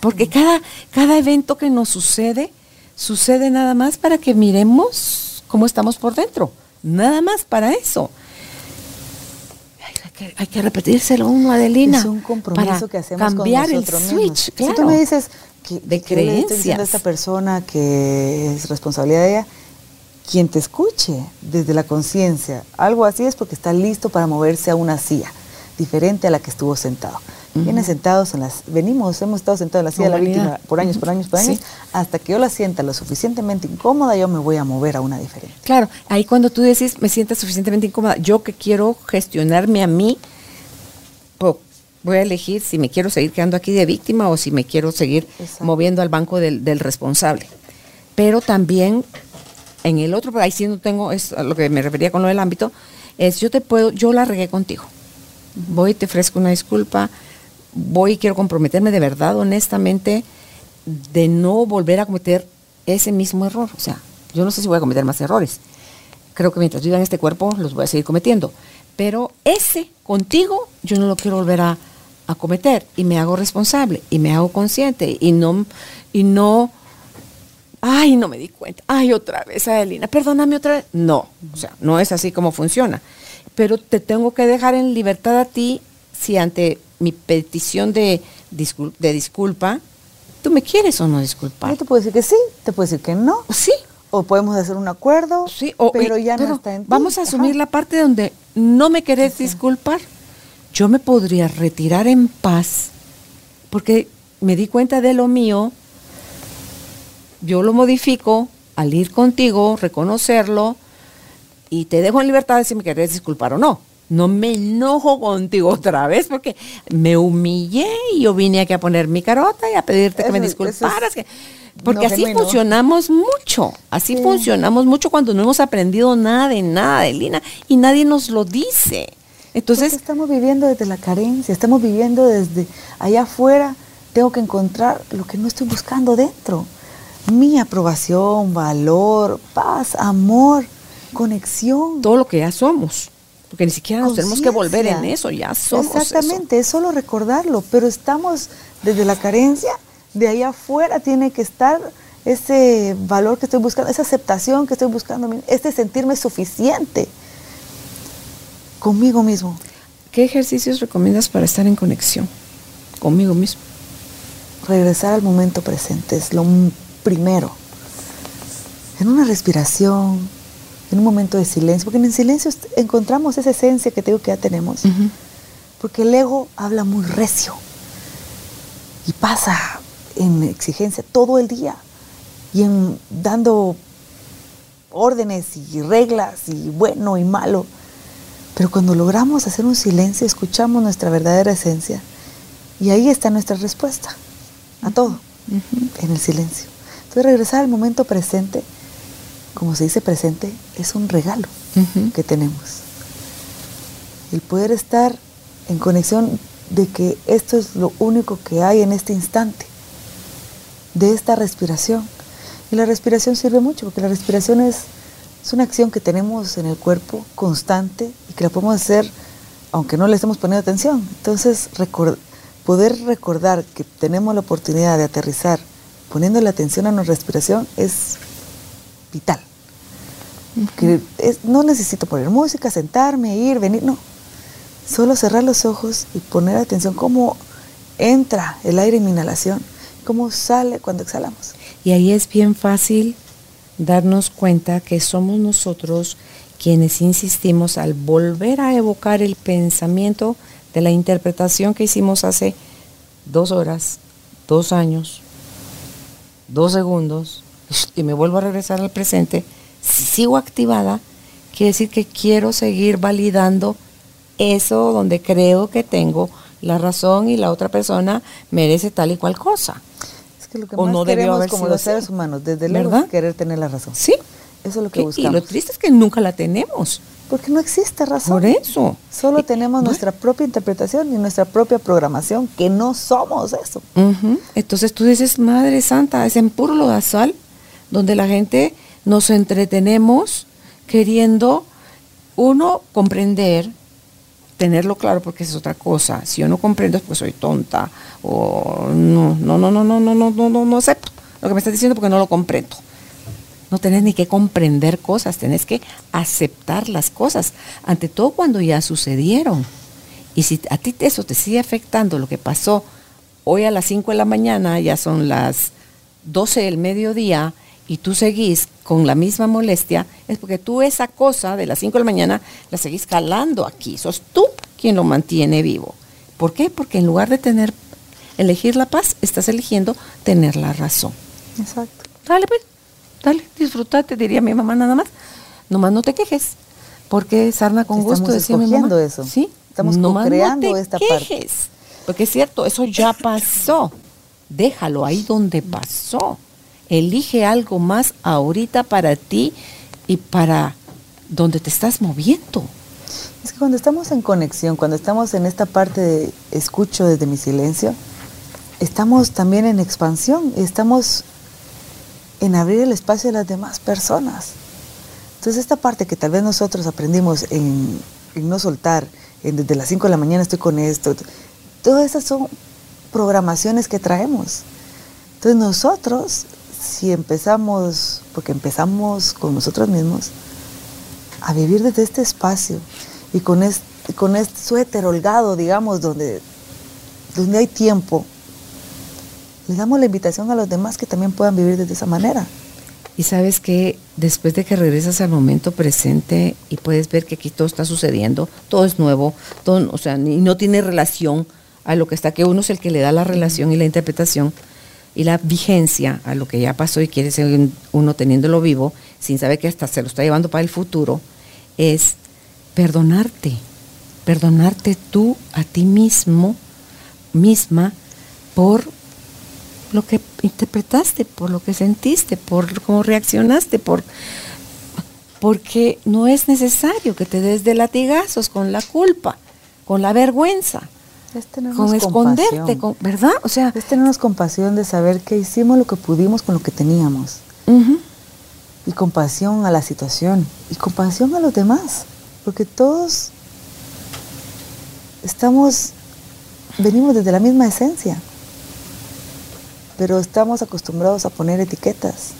Porque cada, cada evento que nos sucede, sucede nada más para que miremos cómo estamos por dentro. Nada más para eso. Hay que, hay que repetírselo uno, Adelina. Es un compromiso que hacemos cambiar con nosotros el switch. Si tú me dices que, de que le estoy diciendo a esta persona que es responsabilidad de ella, quien te escuche desde la conciencia, algo así es porque está listo para moverse a una silla diferente a la que estuvo sentado. Vienen sentados en las, venimos, hemos estado sentados en la silla de la víctima por años, por años, por años, Sí. hasta que yo la sienta lo suficientemente incómoda, yo me voy a mover a una diferente. Claro, ahí cuando tú decís, me siento suficientemente incómoda, yo que quiero gestionarme a mí, voy a elegir si me quiero seguir quedando aquí de víctima o si me quiero seguir Exacto. moviendo al banco del, del responsable. Pero también en el otro, ahí sí no tengo, es a lo que me refería con lo del ámbito, es yo te puedo, yo la regué contigo. Voy te ofrezco una disculpa, voy y quiero comprometerme de verdad, honestamente, de no volver a cometer ese mismo error. O sea, yo no sé si voy a cometer más errores. Creo que mientras viva en este cuerpo los voy a seguir cometiendo. Pero ese contigo yo no lo quiero volver a, a cometer y me hago responsable y me hago consciente y no, y no, ay, no me di cuenta, ay, otra vez, Adelina, perdóname otra vez. No, o sea, no es así como funciona. Pero te tengo que dejar en libertad a ti si ante mi petición de, discul- de disculpa, tú me quieres o no disculpar. Yo te puedo decir que sí, te puedo decir que no, Sí, o podemos hacer un acuerdo, sí, o- pero y- ya pero no está en ti. Vamos a asumir Ajá. la parte donde no me querés disculpar. Yo me podría retirar en paz porque me di cuenta de lo mío, yo lo modifico al ir contigo, reconocerlo y te dejo en libertad de si me querés disculpar o no. No me enojo contigo otra vez porque me humillé y yo vine aquí a poner mi carota y a pedirte que me es disculparas. que- porque no así funcionamos mucho, así Sí. funcionamos mucho cuando no hemos aprendido nada de nada de Lina y nadie nos lo dice. Porque Entonces, estamos viviendo desde la carencia, estamos viviendo desde allá afuera, tengo que encontrar lo que no estoy buscando dentro. Mi aprobación, valor, paz, amor, conexión. todo lo que ya somos, porque ni siquiera nos tenemos que volver en eso, ya somos eso. Exactamente, es solo recordarlo, pero estamos desde la carencia, de allá afuera tiene que estar ese valor que estoy buscando, esa aceptación que estoy buscando, este sentirme suficiente conmigo mismo. ¿Qué ejercicios recomiendas para estar en conexión conmigo mismo? regresar al momento presente es lo primero. En una respiración, en un momento de silencio, porque en el silencio encontramos esa esencia que tengo que ya tenemos, porque el ego habla muy recio y pasa en exigencia todo el día y en dando órdenes y reglas y bueno y malo. Pero cuando logramos hacer un silencio, escuchamos nuestra verdadera esencia y ahí está nuestra respuesta a todo, en el silencio. Entonces regresar al momento presente, como se dice presente, es un regalo que tenemos. El poder estar en conexión de que esto es lo único que hay en este instante, de esta respiración. Y la respiración sirve mucho, porque la respiración es, es una acción que tenemos en el cuerpo constante y que la podemos hacer aunque no le estemos poniendo atención. Entonces, poder recordar que tenemos la oportunidad de aterrizar poniendo la atención a nuestra respiración es vital. Que no necesito poner música, sentarme, ir, venir, no. Solo cerrar los ojos y poner atención cómo entra el aire en mi inhalación, cómo sale cuando exhalamos. Y ahí es bien fácil darnos cuenta que somos nosotros quienes insistimos al volver a evocar el pensamiento de la interpretación que hicimos hace dos horas, dos años, dos segundos, y me vuelvo a regresar al presente, si sigo activada, quiere decir que quiero seguir validando eso donde creo que tengo la razón y la otra persona merece tal y cual cosa. Es que lo que más no queremos como los seres humanos, desde luego querer tener la razón. Sí. Eso es lo que buscamos. Y lo triste es que nunca la tenemos. Porque no existe razón. Por eso. Solo tenemos nuestra propia interpretación y nuestra propia programación, que no somos eso. Entonces tú dices, Madre Santa, es en puro lodazal, donde la gente nos entretenemos queriendo, uno, comprender, tenerlo claro porque es otra cosa. Si yo no comprendo, pues soy tonta o no, no, no, no, no, no, no, no, no, no acepto lo que me estás diciendo porque no lo comprendo. No tenés ni que comprender cosas, tenés que aceptar las cosas, ante todo cuando ya sucedieron. Y si a ti eso te sigue afectando, lo que pasó hoy a las 5 de la mañana, ya son las 12 del mediodía, y tú seguís con la misma molestia, es porque tú esa cosa de las 5 de la mañana la seguís calando aquí. Sos tú quien lo mantiene vivo. ¿Por qué? Porque en lugar de tener, elegir la paz, estás eligiendo tener la razón. Exacto. Dale, pues, dale, disfrutate, diría mi mamá nada más. Nomás no te quejes. Porque sarna con gusto, decía mi mamá. eso. Sí, estamos creando esta quejes, Porque es cierto, eso ya pasó. Déjalo ahí donde pasó elige algo más ahorita para ti y para donde te estás moviendo. Es que cuando estamos en conexión, cuando estamos en esta parte de escucho desde mi silencio, estamos también en expansión, estamos en abrir el espacio de las demás personas. Entonces esta parte que tal vez nosotros aprendimos en, no soltar, en desde las 5 de la mañana estoy con esto, todas esas son programaciones que traemos. Entonces nosotros si empezamos, porque empezamos con nosotros mismos, a vivir desde este espacio y con este, con este suéter holgado, digamos, donde, donde hay tiempo, le damos la invitación a los demás que también puedan vivir desde esa manera. Y sabes que después de que regresas al momento presente y puedes ver que aquí todo está sucediendo, todo es nuevo, todo, o sea, y no tiene relación a lo que está, que uno es el que le da la relación y la interpretación, y la vigencia a lo que ya pasó y quiere ser uno teniéndolo vivo, sin saber que hasta se lo está llevando para el futuro, es perdonarte, perdonarte tú a ti mismo, misma, por lo que interpretaste, por lo que sentiste, por cómo reaccionaste, por porque no es necesario que te des de latigazos con la culpa, con la vergüenza con esconderte, ¿verdad? O sea, es tenernos compasión de saber que hicimos lo que pudimos con lo que teníamos. Y compasión a la situación. Y compasión a los demás. Porque todos estamos, venimos desde la misma esencia. Pero estamos acostumbrados a poner etiquetas.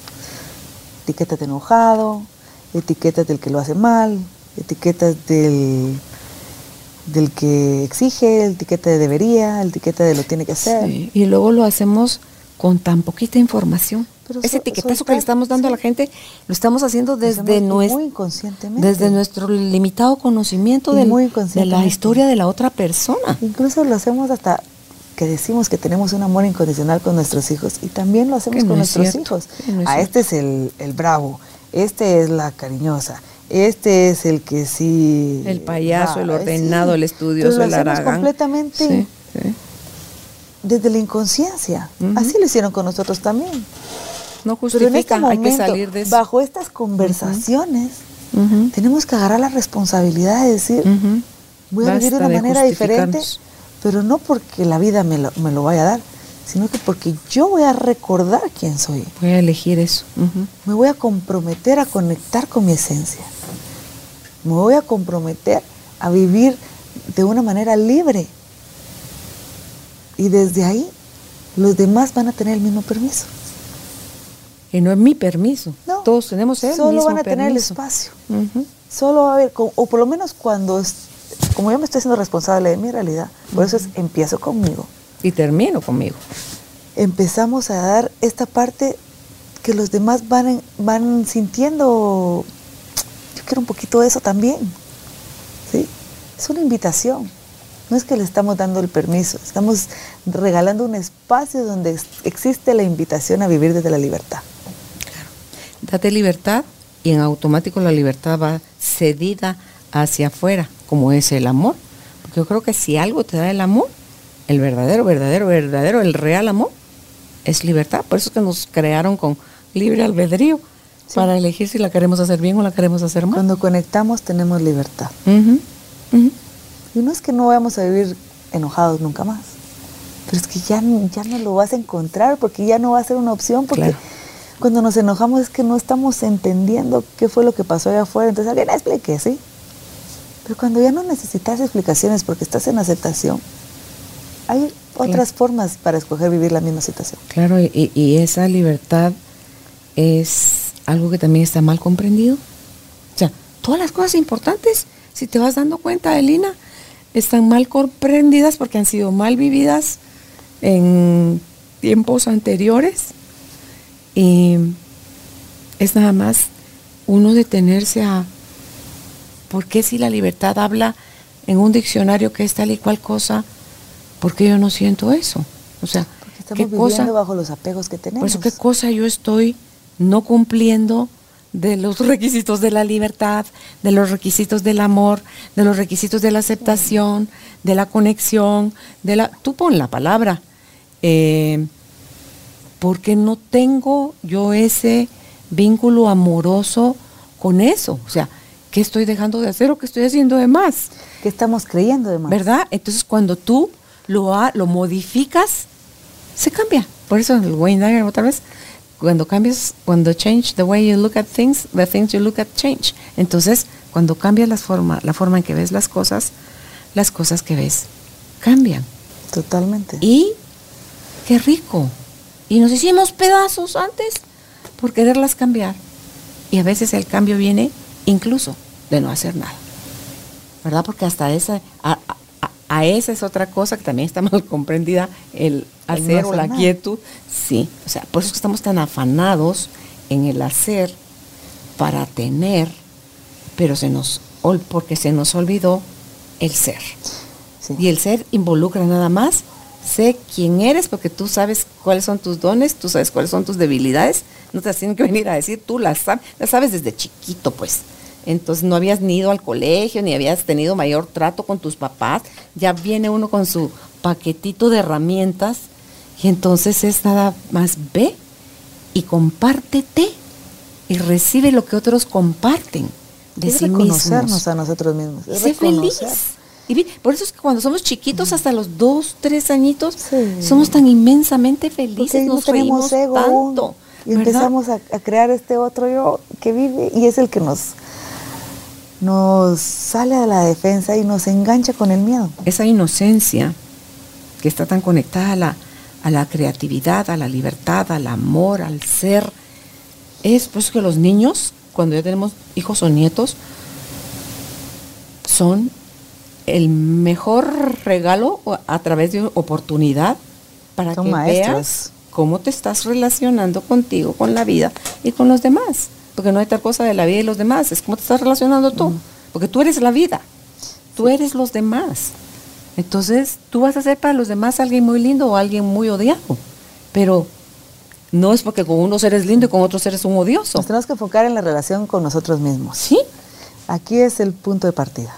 Etiquetas de enojado, etiquetas del que lo hace mal, etiquetas del del que exige, el etiqueta de debería, el etiqueta de lo tiene que hacer. y luego lo hacemos con tan poquita información. Pero Ese so- etiquetazo que le estamos dando a la gente, lo estamos haciendo desde, hacemos nues- muy inconscientemente. desde nuestro limitado conocimiento Y del- muy de la historia de la otra persona. Incluso lo hacemos hasta que decimos que tenemos un amor incondicional con nuestros hijos y también lo hacemos Que con es nuestros cierto, hijos. no es ah, este es el, el bravo, este es la cariñosa, este es el que sí... El payaso, el ordenado, sí. el estudioso, Pero el aragán. completamente Sí, sí. desde la inconsciencia. Así lo hicieron con nosotros también. No Pero en este justifica, hay que salir de eso. bajo estas conversaciones, tenemos que agarrar la responsabilidad de decir, voy a vivir de una de manera diferente, pero no porque la vida me lo, me lo vaya a dar, sino que porque yo voy a recordar quién soy. Voy a elegir eso. Me voy a comprometer a conectar con mi esencia. Me voy a comprometer a vivir de una manera libre. Y desde ahí, los demás van a tener el mismo permiso. Y no es mi permiso. No, Todos tenemos el Solo mismo van a tener el espacio. Solo va a haber, o por lo menos cuando, como yo me estoy haciendo responsable de mi realidad, por eso es, empiezo conmigo. Y termino conmigo. Empezamos a dar esta parte que los demás van, van sintiendo, yo quiero un poquito de eso también. ¿sí? Es una invitación. No es que le estamos dando el permiso, estamos regalando un espacio donde ex- existe la invitación a vivir desde la libertad. Date libertad y en automático la libertad va cedida hacia afuera, como es el amor. Porque yo creo que si algo te da el amor, el verdadero, verdadero, verdadero, el real amor, es libertad. Por eso es que nos crearon con libre albedrío, Sí. para elegir si la queremos hacer bien o la queremos hacer mal. Cuando conectamos tenemos libertad. Y no es que no vayamos a vivir enojados nunca más, pero es que ya, no- ya no lo vas a encontrar porque ya no va a ser una opción porque Claro. cuando nos enojamos es que no estamos entendiendo qué fue lo que pasó allá afuera, entonces alguien explique, ¿sí? Pero cuando ya no necesitas explicaciones porque estás en aceptación, hay otras formas para escoger vivir la misma situación. Claro, y, y esa libertad es algo que también está mal comprendido. O sea, todas las cosas importantes, si te vas dando cuenta, Elina, están mal comprendidas porque han sido mal vividas en tiempos anteriores. Y es nada más uno detenerse a, ¿por qué si la libertad habla en un diccionario que es tal y cual cosa? ¿Por qué yo no siento eso? O sea, Porque estamos ¿qué viviendo cosa? bajo los apegos que tenemos. Por eso, ¿qué cosa yo estoy no cumpliendo de los requisitos de la libertad, de los requisitos del amor, de los requisitos de la aceptación, de la conexión, de la... Tú pon la palabra. Eh, porque no tengo yo ese vínculo amoroso con eso. O sea, ¿qué estoy dejando de hacer o qué estoy haciendo de más? ¿Qué estamos creyendo de más? ¿Verdad? Entonces cuando tú lo, lo modificas, se cambia. Por eso el Wayne Dyer otra vez, cuando cambias, cuando change the way you look at things, the things you look at change. Entonces, cuando cambias la forma, la forma en que ves las cosas, las cosas que ves cambian. Totalmente. Y qué rico. Y nos hicimos pedazos antes por quererlas cambiar. Y a veces el cambio viene incluso de no hacer nada. ¿Verdad? Porque hasta esa, a, a- a esa es otra cosa que también está mal comprendida, el El no hacer o la nada. quietud. Sí, o sea, por eso estamos tan afanados en el hacer para tener, pero se nos, porque se nos olvidó el ser. Sí. Y el ser involucra nada más, sé quién eres porque tú sabes cuáles son tus dones, tú sabes cuáles son tus debilidades, no te tienen que venir a decir, tú las sabes, las sabes desde chiquito pues. Entonces no habías ni ido al colegio, ni habías tenido mayor trato con tus papás, ya viene uno con su paquetito de herramientas y entonces es nada más ve y compártete y recibe lo que otros comparten de es sí reconocernos mismos. a nosotros mismos. Es Sé feliz. Y por eso es que cuando somos chiquitos, hasta los dos, tres añitos, Sí. somos tan inmensamente felices, no nos tenemos reímos ego aún. tanto. Y ¿verdad? empezamos a, a crear este otro yo que vive y es el que nos, nos sale a la defensa y nos engancha con el miedo. Esa inocencia que está tan conectada a la, a la creatividad, a la libertad, al amor, al ser, es pues que los niños, cuando ya tenemos hijos o nietos, son el mejor regalo a través de oportunidad para Son que maestros. veas cómo te estás relacionando contigo, con la vida y con los demás. Porque no hay tal cosa de la vida y los demás, es cómo te estás relacionando tú. Porque tú eres la vida, tú eres los demás. Entonces, tú vas a ser para los demás alguien muy lindo o alguien muy odiado. Pero no es porque con unos eres lindo y con otros eres un odioso. Nos tenemos que enfocar en la relación con nosotros mismos. Sí. Aquí es el punto de partida.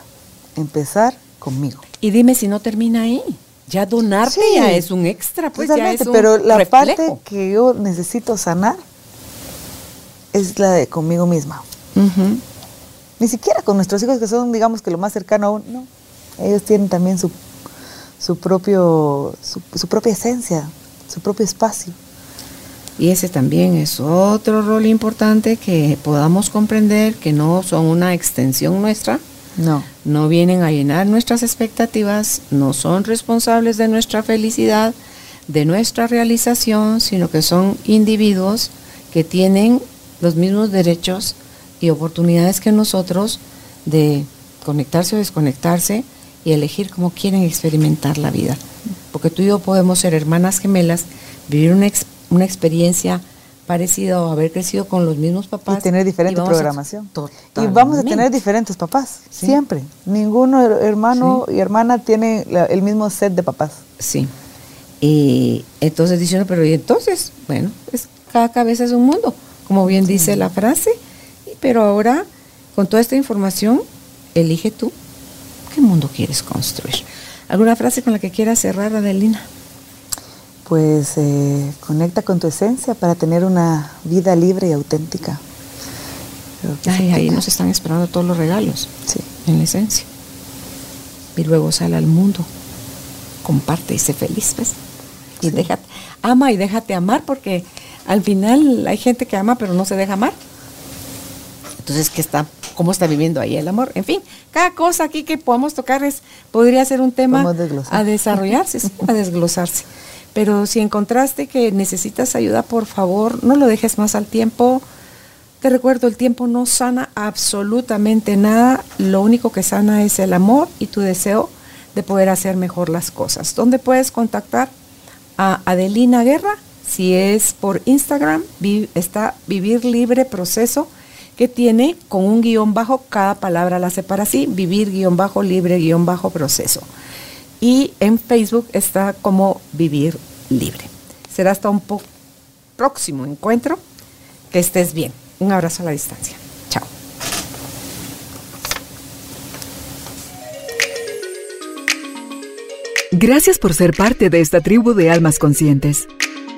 Empezar conmigo. Y dime si no termina ahí. Ya donarte Sí. ya es un extra, pues ya Totalmente, es un pero la reflejo. parte que yo necesito sanar es la de conmigo misma. Ni siquiera con nuestros hijos que son, digamos que lo más cercano aún, no. Ellos tienen también su, su propio, su, su propia esencia, su propio espacio. Y ese también es otro rol importante que podamos comprender que no son una extensión nuestra, No. no vienen a llenar nuestras expectativas, no son responsables de nuestra felicidad, de nuestra realización, sino que son individuos que tienen los mismos derechos y oportunidades que nosotros de conectarse o desconectarse y elegir cómo quieren experimentar la vida. Porque tú y yo podemos ser hermanas gemelas, vivir una, ex- una experiencia parecida o haber crecido con los mismos papás. y tener diferente a- programación. Y vamos a tener diferentes papás, Sí. siempre. Ninguno her- hermano y hermana tiene la- el mismo set de papás. Sí. Y entonces diciendo, pero y entonces, bueno, es, cada cabeza es un mundo, como bien dice la frase. Pero ahora, con toda esta información, elige tú qué mundo quieres construir. ¿Alguna frase con la que quieras cerrar, Adelina? Pues eh, conecta con tu esencia para tener una vida libre y auténtica. Ay, ahí nos están esperando todos los regalos, Sí. en la esencia. Y luego sale al mundo, comparte y sé feliz, ¿ves? Y Sí. déjate, ama y déjate amar, porque al final hay gente que ama pero no se deja amar. Entonces, ¿qué está, ¿cómo está viviendo ahí el amor? En fin, cada cosa aquí que podamos tocar es, podría ser un tema a desarrollarse, sí, a desglosarse. Pero si encontraste que necesitas ayuda, por favor, no lo dejes más al tiempo. Te recuerdo, el tiempo no sana absolutamente nada. Lo único que sana es el amor y tu deseo de poder hacer mejor las cosas. ¿Dónde puedes contactar a Adelina Guerra? Si es por Instagram, está Vivir Libre Proceso, que tiene con un guion bajo, cada palabra la separa así, Vivir guion bajo, libre guion bajo proceso. Y en Facebook está como Vivir Libre. Será hasta un próximo encuentro. Que estés bien. Un abrazo a la distancia. Chao. Gracias por ser parte de esta tribu de almas conscientes.